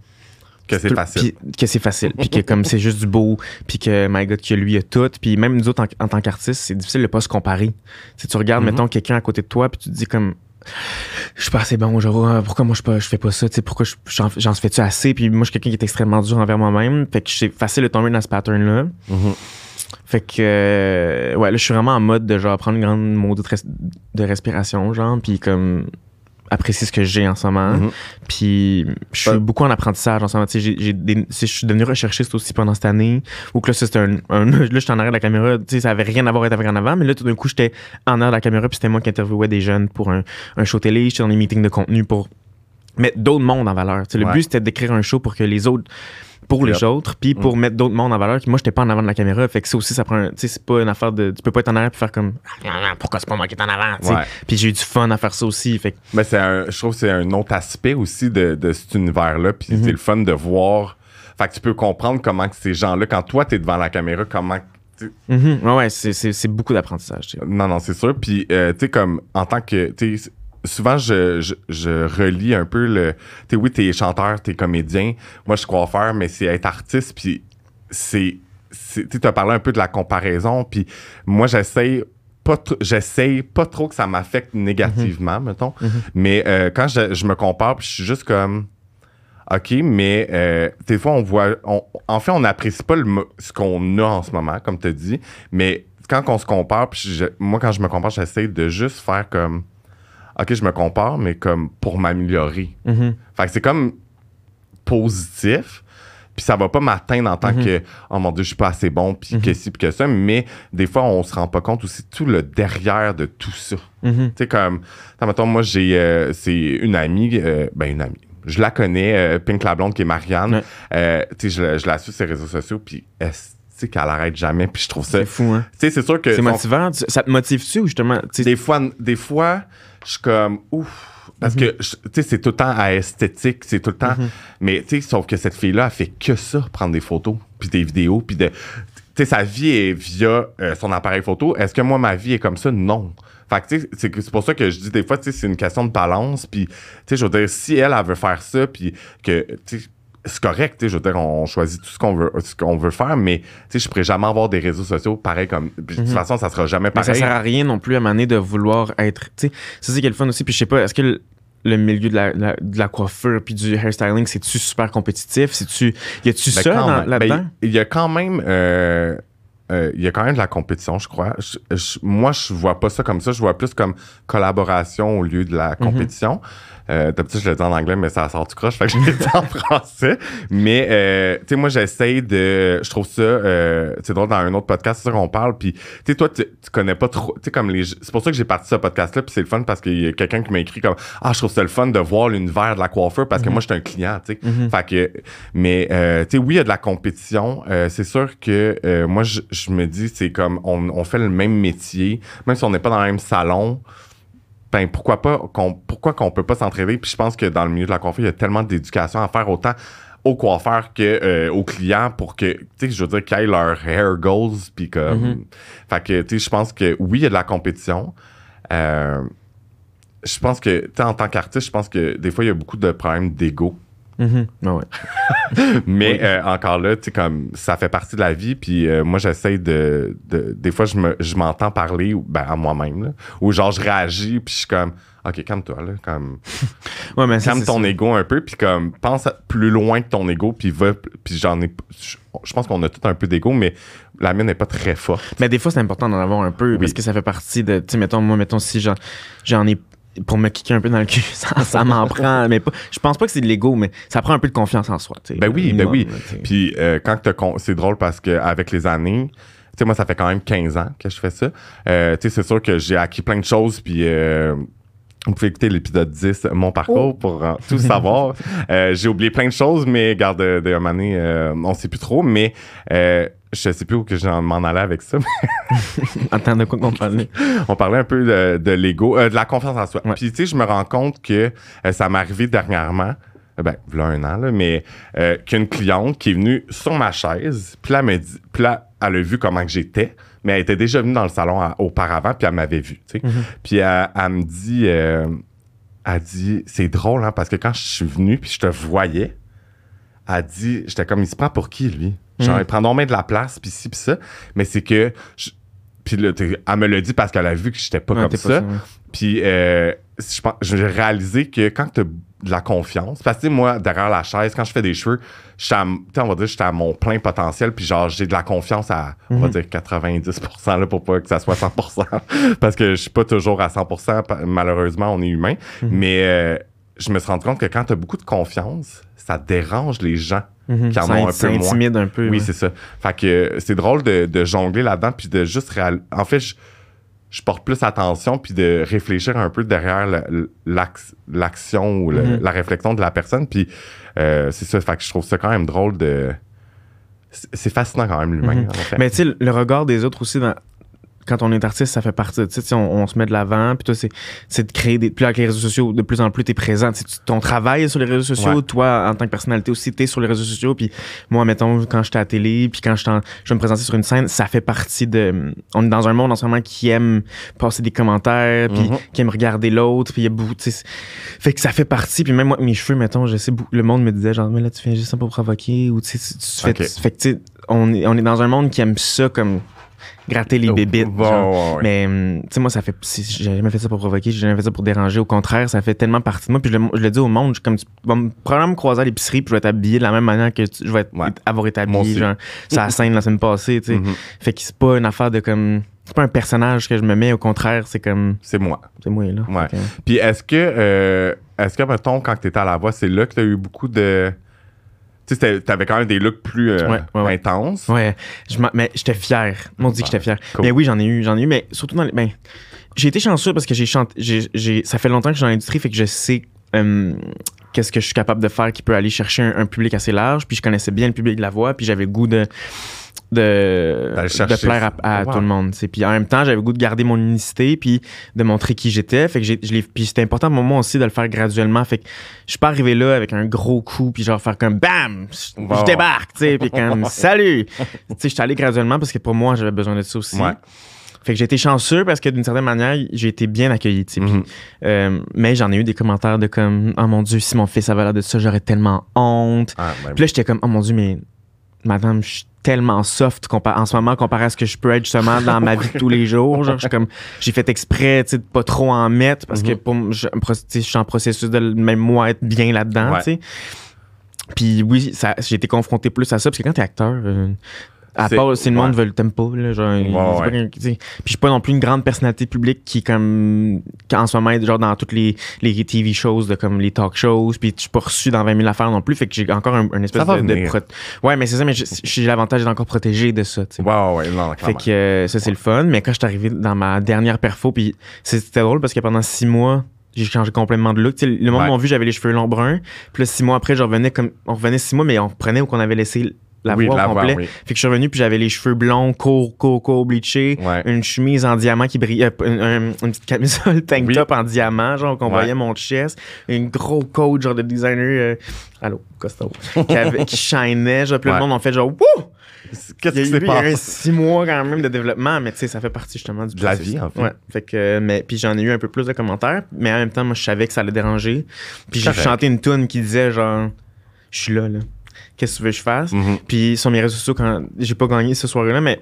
Que c'est facile. puis que c'est facile. Puis que comme c'est juste du beau. Puis que my god que lui a tout. Puis même nous autres en, en tant qu'artistes c'est difficile de pas se comparer. Si tu regardes Mhm. mettons quelqu'un à côté de toi puis tu te dis comme je suis pas assez bon genre ah, pourquoi moi je pas je fais pas ça tu sais pourquoi je- j'en j'en fais-tu assez? Puis moi je suis quelqu'un qui est extrêmement dur envers moi-même. Fait que c'est facile de tomber dans ce pattern là Mhm. fait que euh, ouais là je suis vraiment en mode de genre prendre une grande maudite res- de respiration genre. Puis comme apprécier ce que j'ai en ce moment Mhm. puis je suis Ouais. beaucoup en apprentissage en ce moment. Tu sais, j'ai- je suis devenu recherchiste aussi pendant cette année. Ou que là, c'était un, un- Là, j'étais en arrière de la caméra. Tu sais, ça avait rien à voir avec en avant. Mais là, tout d'un coup, j'étais en arrière de la caméra. Puis c'était moi qui interviewais des jeunes pour un, un show télé. J'étais dans des meetings de contenu pour mettre d'autres mondes en valeur. Tu sais, le Ouais. but, c'était d'écrire un show pour que les autres pour les Yep. autres, puis pour Mm. mettre d'autres mondes en valeur. Puis moi, j'étais pas en avant de la caméra. Fait que ça aussi, ça prend. Tu sais, c'est pas une affaire de. Tu peux pas être en arrière puis faire comme. Ah, Pourquoi c'est pas moi qui est en avant? Ouais. Puis j'ai eu du fun à faire ça aussi. Fait Mais c'est un, je trouve que c'est un autre aspect aussi de, de cet univers-là. Puis Mhm. c'est le fun de voir. Fait que tu peux comprendre comment que ces gens-là, quand toi, t'es devant la caméra, comment. Mhm. Ouais, ouais, c'est- c'est c'est beaucoup d'apprentissage. Non, non, c'est sûr. Puis, euh, tu sais, comme en tant que. tu sais, souvent, je, je, je relis un peu le. Tu oui, t'es chanteur, t'es comédien. Moi, je suis coiffeur, mais c'est être artiste. Puis, c'est. Tu as parlé un peu de la comparaison. Puis, moi, j'essaie. Pas j'essaye pas trop que ça m'affecte négativement, mettons. Mhm. Mais euh, quand je, je me compare, puis je suis juste comme. OK, mais euh, des fois, on voit. on- en fait, on n'apprécie pas le ce qu'on a en ce moment, comme tu as dit. Mais quand on se compare, puis je- moi, quand je me compare, j'essaie de juste faire comme. OK, je me compare, mais comme pour m'améliorer. Mhm. Fait que c'est comme positif. Puis ça va pas m'atteindre en tant Mhm. que oh mon dieu, je suis pas assez bon, puis que ci, puis que ça. Mais des fois, on se rend pas compte aussi tout le derrière de tout ça. Mhm. Tu sais, comme, attends, mettons, moi, j'ai, euh, c'est une amie, euh, ben, une amie. Je la connais, euh, Pink la blonde, qui est Marianne. Ouais. Euh, tu sais, je, la- je la suis sur les réseaux sociaux, puis elle, tu sais, qu'elle arrête jamais, puis je trouve ça. C'est Tu fou, hein? sais, c'est sûr que. C'est motivant. Tu- Ça te motive-tu justement? tu des fois, des fois, je suis comme, ouf. Parce que, je- tu sais, c'est tout le temps à esthétique, c'est tout le temps. Mhm. Mais, tu sais, sauf que cette fille-là, elle fait que ça, prendre des photos, puis des vidéos, puis de. Tu sais, sa vie est via euh, son appareil photo. Est-ce que moi, ma vie est comme ça? Non. Fait que, tu sais, c'est que- c'est pour ça que je dis des fois, tu sais, c'est une question de balance. Puis, tu sais, je veux dire, si elle, elle veut faire ça, puis que, tu sais, c'est correct, tu sais, je veux dire, on choisit tout ce qu'on veut, ce qu'on veut faire, mais, tu sais, je pourrais jamais avoir des réseaux sociaux pareil comme. De toute Mhm. façon, ça sera jamais mais ça pareil. sert à rien non plus à maner de vouloir être. Tu sais, ça, c'est qui est le fun aussi. Puis je sais pas, est-ce que le, le milieu de la, la- de la coiffure puis du hairstyling, c'est-tu super compétitif? C'est-tu. Y a-tu Ben, ça même. là-dedans? Ben, il y a quand même. euh, euh, il y a quand même de la compétition, je crois. Je- je- moi, je vois pas ça comme ça. Je vois plus comme collaboration au lieu de la compétition. Euh, D'habitude, je le dis en anglais, mais ça sort du croche, fait que je le dis en français. Mais, euh, tu sais, moi, j'essaie de... Je trouve ça... euh, c'est drôle, dans un autre podcast, c'est ça qu'on parle. Puis, tu sais, toi, tu, connais pas trop... Tu sais, comme les... C'est pour ça que j'ai parti ce podcast-là, puis c'est le fun parce qu'il y a quelqu'un qui m'a écrit comme « Ah, je trouve ça le fun de voir l'univers de la coiffure parce que moi, je suis un client, tu sais. Mhm. Fait que, mais, euh, tu sais, oui, il y a de la compétition. Euh, c'est sûr que euh, moi, je, je me dis, c'est comme, on, on fait le même métier, même si on n'est pas dans le même salon. Ben, pourquoi pas qu'on pourquoi qu'on peut pas s'entraider? Puis je pense que dans le milieu de la coiffure il y a tellement d'éducation à faire autant au coiffeur que euh, aux clients pour que, tu sais, je veux dire, qu'ils aient leur hair goals. Puis comme. Mhm. Fait que, tu sais, je pense que oui, il y a de la compétition. Euh, je pense que, tu sais, en tant qu'artiste, je pense que des fois, il y a beaucoup de problèmes d'ego. Mhm. Ah ouais. Mais Oui. euh, encore là, tu sais, comme ça fait partie de la vie. Puis euh, moi, j'essaie de, de- Des fois, je me- je m'entends parler ben, à moi-même. Ou genre, je réagis, puis je suis comme. OK, calme-toi, là. Comme, Ouais, mais calme ton ego un peu, puis comme, pense à- plus loin que ton ego, puis va. Puis j'en ai. Je, je pense qu'on a tout un peu d'ego, mais la mienne n'est pas très forte. Mais des fois, c'est important d'en avoir un peu Oui. parce que ça fait partie de. Tu sais, mettons, moi, mettons, si j'en, j'en ai. Pour me kicker un peu dans le cul, ça, ça m'en prend. Mais pas, je pense pas que c'est de l'ego, mais ça prend un peu de confiance en soi. Ben oui, ben oui. Puis euh, quand c'est drôle parce que avec les années, tu sais, moi, ça fait quand même 15 ans que je fais ça. Euh, tu sais, c'est sûr que j'ai acquis plein de choses, puis euh, vous pouvez écouter l'épisode 10, mon parcours, pour euh, tout savoir. Euh, j'ai oublié plein de choses, mais garde de, de un moment donné, euh, on sait plus trop, mais euh, je sais plus où que je m'en allais avec ça. Attends, de quoi qu'on parlait? on parlait un peu de, de l'ego, euh, de la confiance en soi. Ouais. Puis, tu sais, je me rends compte que euh, ça m'est arrivé dernièrement, euh, ben, il y a un an, là, mais euh, qu'une cliente qui est venue sur ma chaise, puis là, elle m'a dit, puis là, elle a vu comment que j'étais, mais elle était déjà venue dans le salon à- auparavant, puis elle m'avait vu, tu sais. Mhm. Puis, elle, elle me dit, elle dit, c'est drôle, hein, parce que quand je suis venu, puis je te voyais, elle dit, j'étais comme, il se prend pour qui, lui? Genre, Mm. il prend bien de la place, puis ci, puis ça. Mais c'est que, je- puis là, elle me l'a dit parce qu'elle a vu que j'étais pas Ouais, comme ça. Puis euh, j'ai réalisé que quand tu as de la confiance, parce que moi, derrière la chaise, quand je fais des cheveux, je suis à, on va dire, j'étais à mon plein potentiel, puis genre, j'ai de la confiance à, on va Mhm. dire, 90%, là, pour pas que ça soit 100%, parce que je suis pas toujours à 100%, pa- malheureusement, on est humain. Mhm. Mais euh, je me suis rendu compte que quand tu as beaucoup de confiance, ça dérange les gens. Mhm. qui en Ça ont un peu moins. intimide un peu. Oui, ouais. c'est ça. Fait que euh, c'est drôle de, de jongler là-dedans, puis de juste réal... En fait, je, je porte plus attention, puis de réfléchir un peu derrière l'action ou le- Mhm. la réflexion de la personne. Puis euh, c'est ça. Fait que je trouve ça quand même drôle de. C'est fascinant quand même, l'humain, en fait. Mais tu sais, le regard des autres aussi, dans- quand on est artiste, ça fait partie de ça. Tu sais, on, on se met de l'avant, puis toi, c'est, de créer des. Puis avec les réseaux sociaux, de plus en plus, t'es présent. Tu sais, tu- ton travail est sur les réseaux sociaux, Ouais. toi, en tant que personnalité aussi, t'es sur les réseaux sociaux. Puis moi, mettons, quand j'étais à la télé, puis quand je, je me présenter sur une scène, ça fait partie de. On est dans un monde en ce moment qui aime passer des commentaires, puis Mhm. qui aime regarder l'autre, puis il y a beaucoup. tu Fait que ça fait partie. Puis même moi, mes cheveux, mettons, je sais, le monde me disait, genre, mais là, tu fais juste ça pour provoquer, ou tu sais, tu, tu tu- fait que, tu sais, on est, on est dans un monde qui aime ça comme gratter les Oh, bébites. genre. ouais, ouais. Mais, hum, tu sais, moi, ça fait. J'ai jamais fait ça pour provoquer, j'ai jamais fait ça pour déranger. Au contraire, ça fait tellement partie de moi. Puis je le, je le dis au monde, je- comme tu vas me- probablement me croiser à l'épicerie, puis je vais être habillé de la même manière que tu- je vais être- Ouais. avoir été habillé, genre, sur la scène la semaine passée, tu sais. Mhm. Fait que c'est pas une affaire de comme. C'est pas un personnage que je me mets, au contraire, c'est comme. C'est moi. C'est moi, là. Ouais. Puis est-ce que, euh, est-ce que, mettons, quand tu étais à la voix, c'est là que tu as eu beaucoup de. Tu sais, t'avais quand même des looks plus euh, Ouais, ouais, ouais. intenses. Ouais, je mais j'étais fier. Mon dit que j'étais fier. Cool. Mais oui, j'en ai eu, j'en ai eu, mais surtout dans les. Ben, j'ai été chanceux parce que j'ai chanté. j'ai- ça fait longtemps que je suis dans l'industrie, fait que je sais euh, qu'est-ce que je suis capable de faire qui peut aller chercher un, un public assez large. Puis je connaissais bien le public de la voix, puis j'avais goût de. De, de plaire à, à Wow. tout le monde. tu sais. Puis en même temps, j'avais le goût de garder mon unicité puis de montrer qui j'étais. Fait que j'ai, je l'ai- puis c'était important pour moi aussi de le faire graduellement. Fait que je suis pas arrivé là avec un gros coup puis genre faire comme bam, je Wow. je débarque, tu sais, puis comme salut. tu sais, j'étais allé graduellement parce que pour moi, j'avais besoin de ça aussi. Ouais. Fait que j'ai été chanceux parce que d'une certaine manière, j'ai été bien accueilli, tu sais. Puis, Mhm. euh, mais j'en ai eu des commentaires de comme oh mon dieu, si mon fils avait l'air de ça, j'aurais tellement honte. Ah, ben, Puis là, j'étais comme oh mon dieu, mais madame, je suis tellement soft en ce moment comparé à ce que je peux être justement dans ma vie de tous les jours. Genre, je suis comme j'ai fait exprès, tu sais, de pas trop en mettre parce que Mhm. pour je, je suis en processus de même moi être bien là-dedans, Ouais. tu sais. Puis oui, j'ai été confronté plus à ça parce que quand t'es acteur, euh, à part si le monde ouais. veut le tempo, là, genre, c'est pas ouais. Puis je suis pas non plus une grande personnalité publique qui comme qui en ce moment est genre dans toutes les, les TV shows de comme les talk shows puis je suis pas reçu dans 20 000 affaires non plus fait que j'ai encore un, un espèce de, de venir. pro- ouais mais c'est ça mais j'ai- l'avantage d'être encore protégé de ça tu. Ouais, ouais, ouais, non, Fait que euh, ça, c'est le fun. Mais quand je suis arrivé dans ma dernière perfo, puis c'était drôle parce que pendant six mois, j'ai changé complètement de look. Tu sais, le monde Ouais. m'a vu, j'avais les cheveux longs bruns. Puis là, six mois après, je revenais comme. On revenait six mois, mais on reprenait où qu'on avait laissé la Oui, voix la au voix, complet. oui. Fait que je suis revenu puis j'avais les cheveux blonds, courts, courts, courts, bleachés, Ouais. une chemise en diamant qui brillait, euh, une, un- une petite camisole tank Oui. top en diamant, genre qu'on Ouais. voyait mon chest, une gros coat genre de designer, euh, allô, costaud, qui, avait, qui shinait, genre, puis Ouais. le monde en fait genre, wouh! Qu'est-ce Il qui y a s'est eu un passé? six mois quand même de développement, mais tu sais, ça fait partie justement du De la vie, en fait. Ouais. Fait que, mais, puis j'en ai eu un peu plus de commentaires, mais en même temps, moi, je savais que ça allait déranger. Puis j'ai chanté une tune qui disait genre, je suis là, là. Qu'est-ce que tu veux que je fasse? Mhm. Puis sur mes réseaux sociaux, quand j'ai pas gagné ce soir-là, mais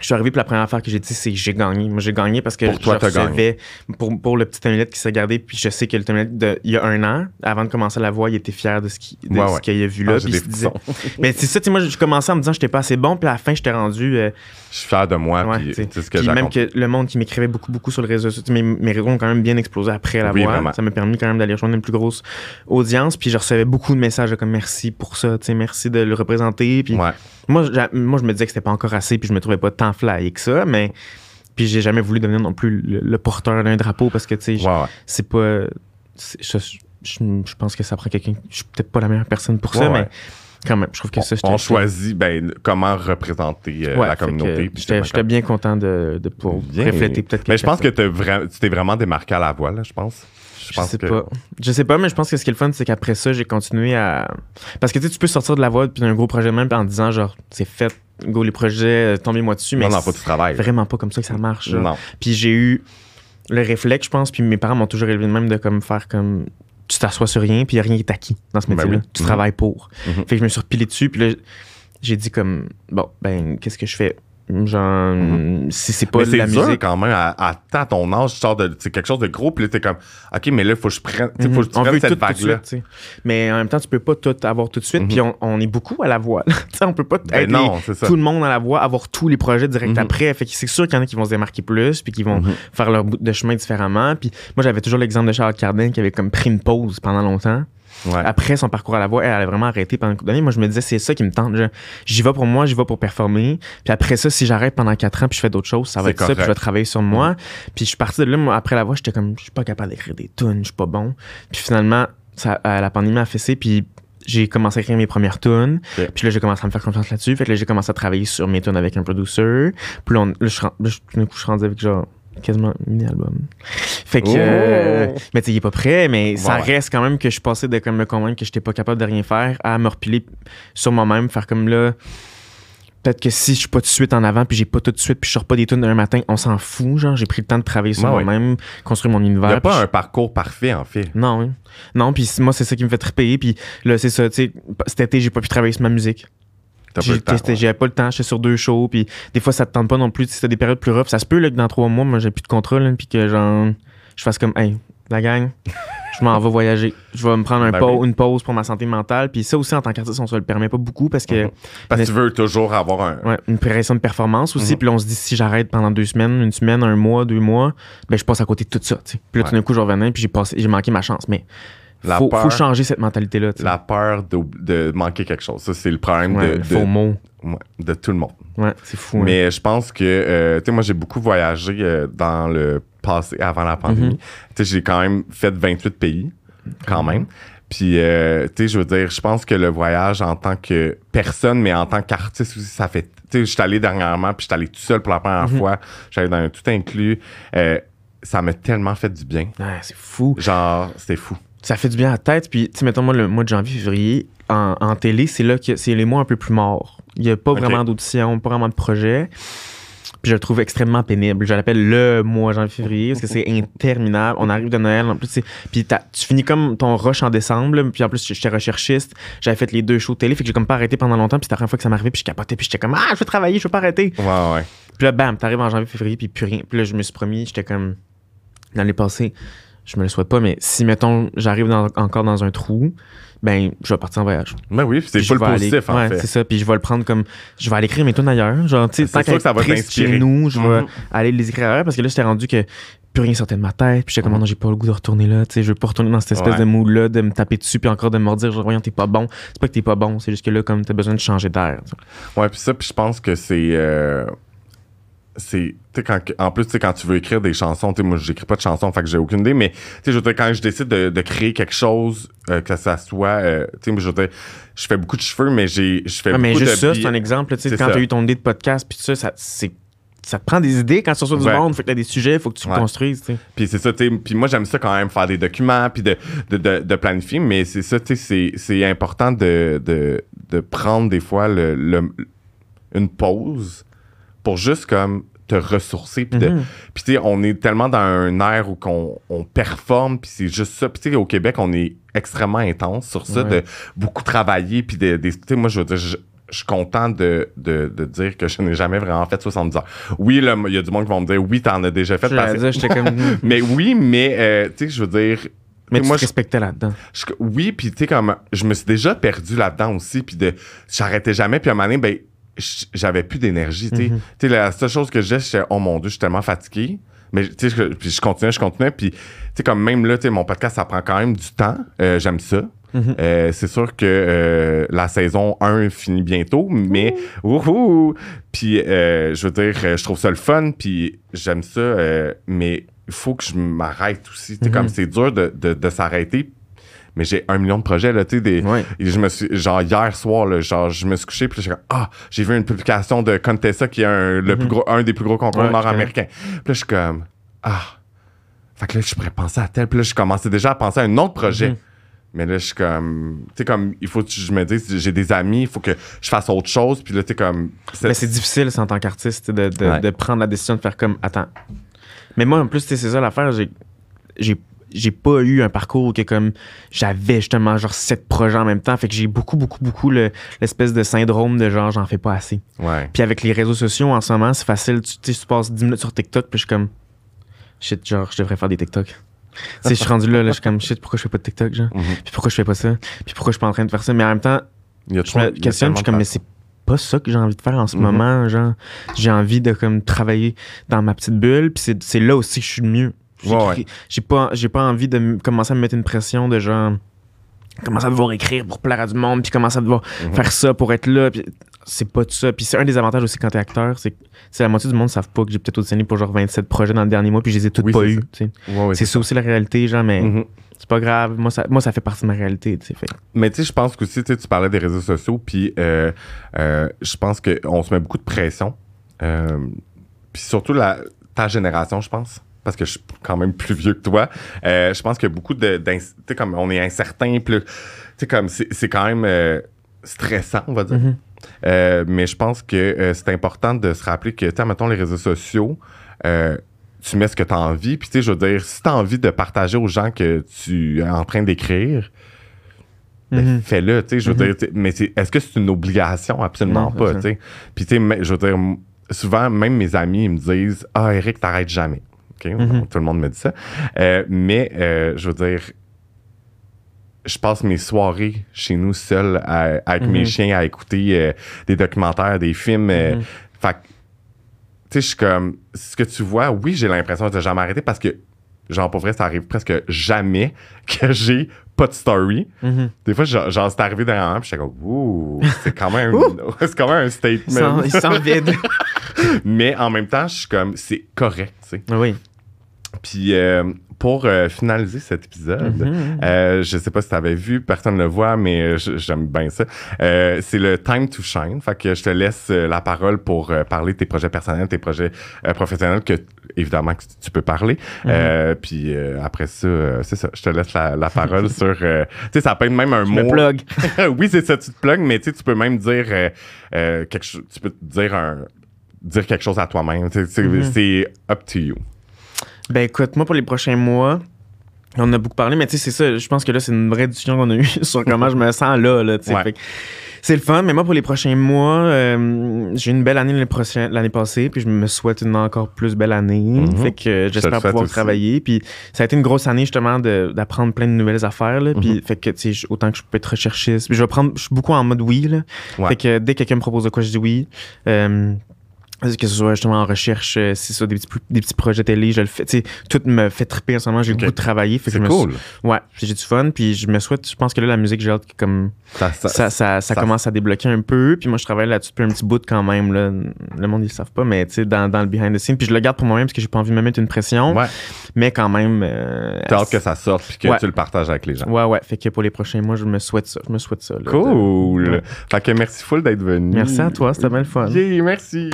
je suis arrivé, puis la première affaire que j'ai dit, c'est que j'ai gagné. Moi, j'ai gagné parce que Pour toi, je recevais pour, pour le petit Tamilette qui s'est gardé, puis je sais que le Tamilette, de, il y a un an, avant de commencer la voix, il était fier de ce qu'il Ouais, ouais. qu'il a vu Ah, là. j'ai puis disait- mais c'est ça, tu sais, moi, je commençais en me disant que j'étais pas assez bon, puis à la fin, j'étais rendu. euh, Je suis fier de moi, ouais, puis sais ce que Puis même que le monde qui m'écrivait beaucoup, beaucoup sur les réseaux sociaux, mes, mes réseaux ont quand même bien explosé après la Oui, voix. vraiment. Ça m'a permis quand même d'aller rejoindre une plus grosse audience. Puis je recevais beaucoup de messages comme merci pour ça, tu sais, merci de le représenter. Puis moi, moi, je me disais que c'était pas encore assez, puis je me trouvais pas tant fly que ça, mais. Puis j'ai jamais voulu devenir non plus le, le porteur d'un drapeau parce que, tu sais, je- Ouais, ouais. c'est pas. Je, je- je pense que ça prend quelqu'un. Je suis peut-être pas la meilleure personne pour ça, Ouais, mais quand même, je trouve que ça, On j'étais- choisit ben, comment représenter euh, la communauté. J'étais bien content de, de pouvoir Bien. refléter peut-être Mais je pense que tu t'es vraiment démarqué à la voix, là, je pense. Je, sais que... pas. Je sais pas, mais je pense que ce qui est le fun, c'est qu'après ça, j'ai continué à. Parce que tu sais, tu peux sortir de la voix puis d'un gros projet même en disant genre, c'est fait, go les projets, euh, tombez-moi dessus, mais Non, travailles. vraiment pas comme ça que ça marche. Non. Puis j'ai eu le réflexe, je pense, puis mes parents m'ont toujours élevé de même de comme faire comme tu t'assois sur rien, puis y a rien qui est acquis dans ce Ben métier-là. oui. Tu travailles pour. Mhm. Fait que je me suis repilé dessus, puis là, j'ai dit comme bon, ben qu'est-ce que je fais? Genre, si c'est pas Mhm. mais c'est la dur quand même à, à, ton âge, tu sors de c'est quelque chose de gros, puis là, t'es comme, OK, mais là, il faut que je prenne, tu sais, faut que tu Mhm. on veut cette tout, tout de vague-là. Mais en même temps, tu peux pas tout avoir tout de suite. Mhm. Puis on, on est beaucoup à la voix. on peut pas Ben être non, les- c'est ça. tout le monde à la voix, avoir tous les projets direct Mhm. après. Fait que c'est sûr qu'il y en a qui vont se démarquer plus, puis qui vont Mhm. faire leur bout de chemin différemment. Puis moi, j'avais toujours l'exemple de Charles Cardin qui avait comme pris une pause pendant longtemps. Ouais. Après son parcours à la voix, elle a vraiment arrêté pendant une couple d'années. Moi, je me disais, c'est ça qui me tente. J'y vais pour moi, j'y vais pour performer. Puis après ça, si j'arrête pendant quatre ans puis je fais d'autres choses, ça va être ça. Puis je correct. vais travailler sur moi. Puis je suis parti de là, moi, après la voix, j'étais comme, je suis pas capable d'écrire des tunes, je suis pas bon. Puis finalement, ça, euh, la pandémie a fessé, puis j'ai commencé à écrire mes premières tunes. Puis là, j'ai commencé à me faire confiance là-dessus. Fait que là, j'ai commencé à travailler sur mes tunes avec un producer. Puis là, on- là, je suis rendu avec genre quasiment un mini-album. Fait que... Oh! euh, mais tu sais, il est pas prêt, mais ça Ouais, reste quand même que je suis passé de comme me convaincre que j'étais pas capable de rien faire à me repiler sur moi-même, faire comme là... Peut-être que si je suis pas tout de suite en avant, puis j'ai pas tout de suite, puis je sors pas des tunes d'un matin, on s'en fout, genre, j'ai pris le temps de travailler sur Ouais, ouais. moi-même, construire mon Il univers. n'y a pas je- un parcours parfait, en fait. non, oui. Non, puis moi, c'est ça qui me fait triper. Puis là, c'est ça, tu sais, cet été, j'ai pas pu travailler sur ma musique. T'as pas ouais. J'avais pas le temps, j'étais sur deux shows, puis des fois, ça te tente pas non plus. Si t'as des périodes plus rough, ça se peut là, que dans trois mois, moi, j'ai plus de contrat, là, puis que genre, je fasse comme, hey, la gang, je m'en vais voyager. Je vais me prendre un Ben oui. une pause pour ma santé mentale. Puis ça aussi, en tant qu'artiste, on se le permet pas beaucoup parce que, Mhm. Parce que tu veux toujours avoir un. ouais, une pression de performance aussi. Mhm. Puis on se dit, si j'arrête pendant deux semaines, une semaine, un mois, deux mois, ben, je passe à côté de tout ça. Puis là, tout d'un coup, je revenais, puis j'ai manqué ma chance. Mais La faut, peur. faut changer cette mentalité-là. La peur de, de manquer quelque chose. Ça, c'est le problème Ouais, de, le de- faux mot. de tout le monde. Ouais, c'est fou. hein. Mais je pense que, euh, tu sais, moi, j'ai beaucoup voyagé euh, dans le passé, avant la pandémie. Mhm. Tu sais, j'ai quand même fait 28 pays, quand même. Puis, euh, tu sais, je veux dire, je pense que le voyage en tant que personne, mais en tant qu'artiste aussi, ça fait. Tu sais, je suis allé dernièrement, puis je suis allé tout seul pour la première Mhm. fois. J'allais dans un tout inclus. Ça m'a tellement fait du bien. Ouais, c'est fou. Genre, c'était fou. Ça fait du bien à la tête. Puis, tu sais, mettons, moi, le mois de janvier, février, en, en télé, c'est là que c'est les mois un peu plus morts. Il n'y a pas vraiment d'audition, pas vraiment de projet. Puis je le trouve extrêmement pénible. Je l'appelle le mois janvier-février parce que c'est interminable. On arrive de Noël, en plus, c'est- puis tu finis comme ton rush en décembre. là. Puis en plus, j'étais recherchiste. J'avais fait les deux shows de télé, fait que j'ai comme pas arrêté pendant longtemps. Puis c'était la première fois que ça m'arrivait, puis je capotais, puis j'étais comme ah, je veux travailler, je veux pas arrêter. Ouais, ouais. Puis là, bam, t'arrives en janvier-février, puis plus rien. Puis là, je me suis promis, j'étais comme. L'année passée, je me le souhaite pas, mais si, mettons, j'arrive dans- encore dans un trou, ben, je vais partir en voyage. Mais oui, c'est pas le positif, aller- en ouais, fait. c'est ça. Puis je vais le prendre comme. Je vais aller écrire mes tunes ailleurs. Genre, tu sais, C'est tant que ça va chez nous, je vais Mhm. aller les écrire ailleurs parce que là, j'étais rendu que plus rien sortait de ma tête. Puis j'étais comme, Mhm. non, j'ai pas le goût de retourner là. Tu sais, je veux pas retourner dans cette espèce Ouais. de mood-là, de me taper dessus, puis encore de me redire, genre, voyons, t'es pas bon. C'est pas que t'es pas bon, c'est juste que là, comme t'as besoin de changer d'air. Ouais, puis ça, puis je pense que c'est. euh, c'est tu sais, quand en plus tu sais, quand tu veux écrire des chansons tu sais, moi j'écris pas de chansons fait que j'ai aucune idée mais tu sais quand je décide de, de créer quelque chose euh, que ça soit euh, tu sais moi, je je fais beaucoup de cheveux mais j'ai je fais Ouais, mais beaucoup juste de ça, c'est un exemple. tu sais, Quand tu as eu ton idée de podcast, puis ça, ça, c'est- ça te prend des idées quand tu reçois du Ouais. monde. Faut que tu des sujets, faut que tu Ouais. construises. Puis c'est ça. Puis moi, j'aime ça quand même faire des documents, puis de, de, de, de planifier, mais c'est ça, tu sais, c'est- important de, de, de prendre des fois le, le- une pause pour juste comme te ressourcer. Puis de- Mhm. puis tu sais, on est tellement dans un air où qu'on on performe, puis c'est juste ça. Puis tu sais, au Québec, on est extrêmement intense sur ça, Ouais. de beaucoup travailler, puis de, tu sais, moi, je veux dire, je, je suis content de, de, de dire que je n'ai jamais vraiment fait 70 heures. Oui, il y a du monde qui vont me dire, oui, t'en as déjà fait. parce dire, comme. hmm. mais oui, mais euh, tu sais, je veux dire. Mais tu moi, te je- respectais là-dedans. oui, puis tu sais, comme je me suis déjà perdu là-dedans aussi, puis de j'arrêtais jamais, puis à un moment donné, ben, j'avais plus d'énergie, tu sais. Mhm. Tu sais, la seule chose que j'ai, c'est oh mon Dieu, je suis tellement fatigué. Mais tu sais, je- puis je continuais, je continuais, puis tu sais, comme même là, tu sais, mon podcast, ça prend quand même du temps. Euh, J'aime ça. Mhm. Euh, c'est sûr que euh, la saison 1 finit bientôt, mais wouhou! Puis euh, je veux dire, je trouve ça le fun, puis j'aime ça, mais il faut que je m'arrête aussi. Mhm. comme c'est dur de, de, de s'arrêter, mais j'ai un million de projets, là, tu sais, des... Ouais. Et je me suis, genre, hier soir, là, genre, je me suis couché, puis j'ai comme, ah, j'ai vu une publication de Contessa, qui est un, le plus gros, un des plus gros concours Mhm. Ouais, nord-américains. Puis là, je suis comme, ah. Fait que là, je pourrais penser à tel. Puis là, je commençais déjà à penser à un autre projet. Mhm. Mais là, je suis comme, tu sais, comme, il faut que je me dise, j'ai des amis, il faut que je fasse autre chose. Puis là, tu sais, comme. Mais c'est difficile, ça, en tant qu'artiste, de, de, Ouais. de prendre la décision de faire comme, attends. Mais moi, en plus, tu sais, c'est ça l'affaire, j'ai, j'ai, pas eu un parcours que comme j'avais justement genre sept projets en même temps. Fait que j'ai beaucoup, beaucoup, beaucoup le- l'espèce de syndrome de genre j'en fais pas assez. Ouais. Puis avec les réseaux sociaux en ce moment, c'est facile. Tu, tu sais, tu passes 10 minutes sur TikTok, puis je suis comme, shit, genre, je devrais faire des TikTok. je suis rendu là, là, je suis comme, shit, pourquoi je fais pas de TikTok, genre? Mhm. Puis pourquoi je fais pas ça? Puis pourquoi je suis pas en train de faire ça? Mais en même temps, Il y a je me questionne, je suis comme, mais c'est pas ça que j'ai envie de faire en ce Mhm. moment, genre. J'ai envie de comme travailler dans ma petite bulle, puis c'est là aussi que je suis le mieux. J'écris- ouais. J'ai pas, j'ai pas envie de commencer à me mettre une pression de genre commencer à devoir écrire pour plaire à du monde, puis commencer à devoir Mhm. faire ça pour être là. c'est pas tout ça. Puis c'est un des avantages aussi quand t'es acteur, c'est que c'est la moitié du monde ne savent pas que j'ai peut-être auditionné pour genre 27 projets dans le dernier mois, puis je les ai toutes Oui, pas c'est eu. ça. tu sais. Ouais, ouais, c'est ça aussi la réalité, genre, mais Mhm. c'est pas grave. Moi ça, moi, ça fait partie de ma réalité. Fait. Mais tu sais, je pense qu'aussi, tu sais, tu parlais des réseaux sociaux, puis euh, euh, je pense qu'on se met beaucoup de pression. Euh, puis surtout la, ta génération, je pense, parce que je suis quand même plus vieux que toi. Euh, je pense qu'il y a beaucoup de. Tu sais, comme on est incertain, là, tu sais, comme c'est quand même euh, stressant, on va dire. Mhm. Euh, mais je pense que c'est important de se rappeler que, tu sais, mettons, les réseaux sociaux, tu mets ce que tu as envie. Puis, tu sais, je veux dire, si tu as envie de partager aux gens que tu es en train d'écrire, ben, Mhm. fais-le, tu sais, je veux Mhm. dire, mais est-ce que c'est une obligation? Absolument pas, tu sais. Puis, tu sais, je veux dire, souvent, même mes amis, ils me disent « Ah, Eric, t'arrêtes jamais. OK? Mhm. Tout le monde me dit ça. Euh, mais, euh, je veux dire, je passe mes soirées chez nous seul à- avec Mhm. mes chiens à écouter euh, des documentaires, des films. Mhm. Fait que, tu sais, je suis comme, ce que tu vois, oui, j'ai l'impression de jamais arrêter parce que, genre, pour vrai, ça arrive presque jamais que j'ai pas de story. Mhm. Des fois, genre, c'est arrivé dernièrement, puis j'étais comme, ouh, c'est quand même, c'est quand même un statement. il sent vide. Mais en même temps, je suis comme, c'est correct, tu sais. oui. Puis euh, pour euh, finaliser cet épisode, Mhm. euh, je sais pas si tu avais vu, personne ne le voit, mais euh, j'aime bien ça. Euh, c'est le time to shine. Fait que je te laisse euh, la parole pour parler de tes projets personnels, tes projets professionnels que évidemment que tu peux parler. Mhm. Euh, puis euh, après ça, c'est ça. Je te laisse la, la parole sur. euh, tu sais, ça peut être même un Je mot. me plug. oui, c'est ça, tu te plugues, mais tu peux même dire quelque chose. Tu peux te dire un dire quelque chose à toi-même. C'est Mhm. c'est up to you. Ben écoute, moi pour les prochains mois, on en a beaucoup parlé, mais tu sais, c'est ça. Je pense que là, c'est une vraie discussion qu'on a eue sur comment je me sens là. là tu sais. Ouais. C'est le fun, mais moi pour les prochains mois, euh, j'ai eu une belle année l'année passée, puis je me souhaite une encore plus belle année. Mhm. Fait que euh, j'espère pouvoir aussi. travailler. Puis ça a été une grosse année justement d'apprendre plein de nouvelles affaires. Là, Mhm. Puis fait que tu sais, autant que je peux être recherchiste. Puis je vais prendre, je suis beaucoup en mode oui. Là. Ouais. Fait que dès que quelqu'un me propose de quoi, je dis oui. Euh, que ce soit justement en recherche, euh, si c'est des petits, des petits projets télé, je le fais. Tu sais, tout me fait triper en ce moment. J'ai Ok. beaucoup de travailler. fait C'est cool. Ouais, j'ai du fun. Puis je me souhaite, je pense que là, la musique, j'ai hâte que comme Ça- ça- commence à débloquer un peu. Puis moi, je travaille là-dessus depuis un petit bout quand même. Là. Le monde, ils le savent pas, mais tu sais, dans, dans le behind the scenes. Puis je le garde pour moi-même parce que j'ai pas envie de me mettre une pression. Ouais. Mais quand même. euh, T'as hâte que ça sorte puis que Ouais. tu le partages avec les gens. Ouais, ouais. Fait que pour les prochains mois, je me souhaite ça. Je me souhaite ça. là. Cool. Ouais. Fait que merci full d'être venu. Merci à toi, c'était bien le fun. Yeah, merci.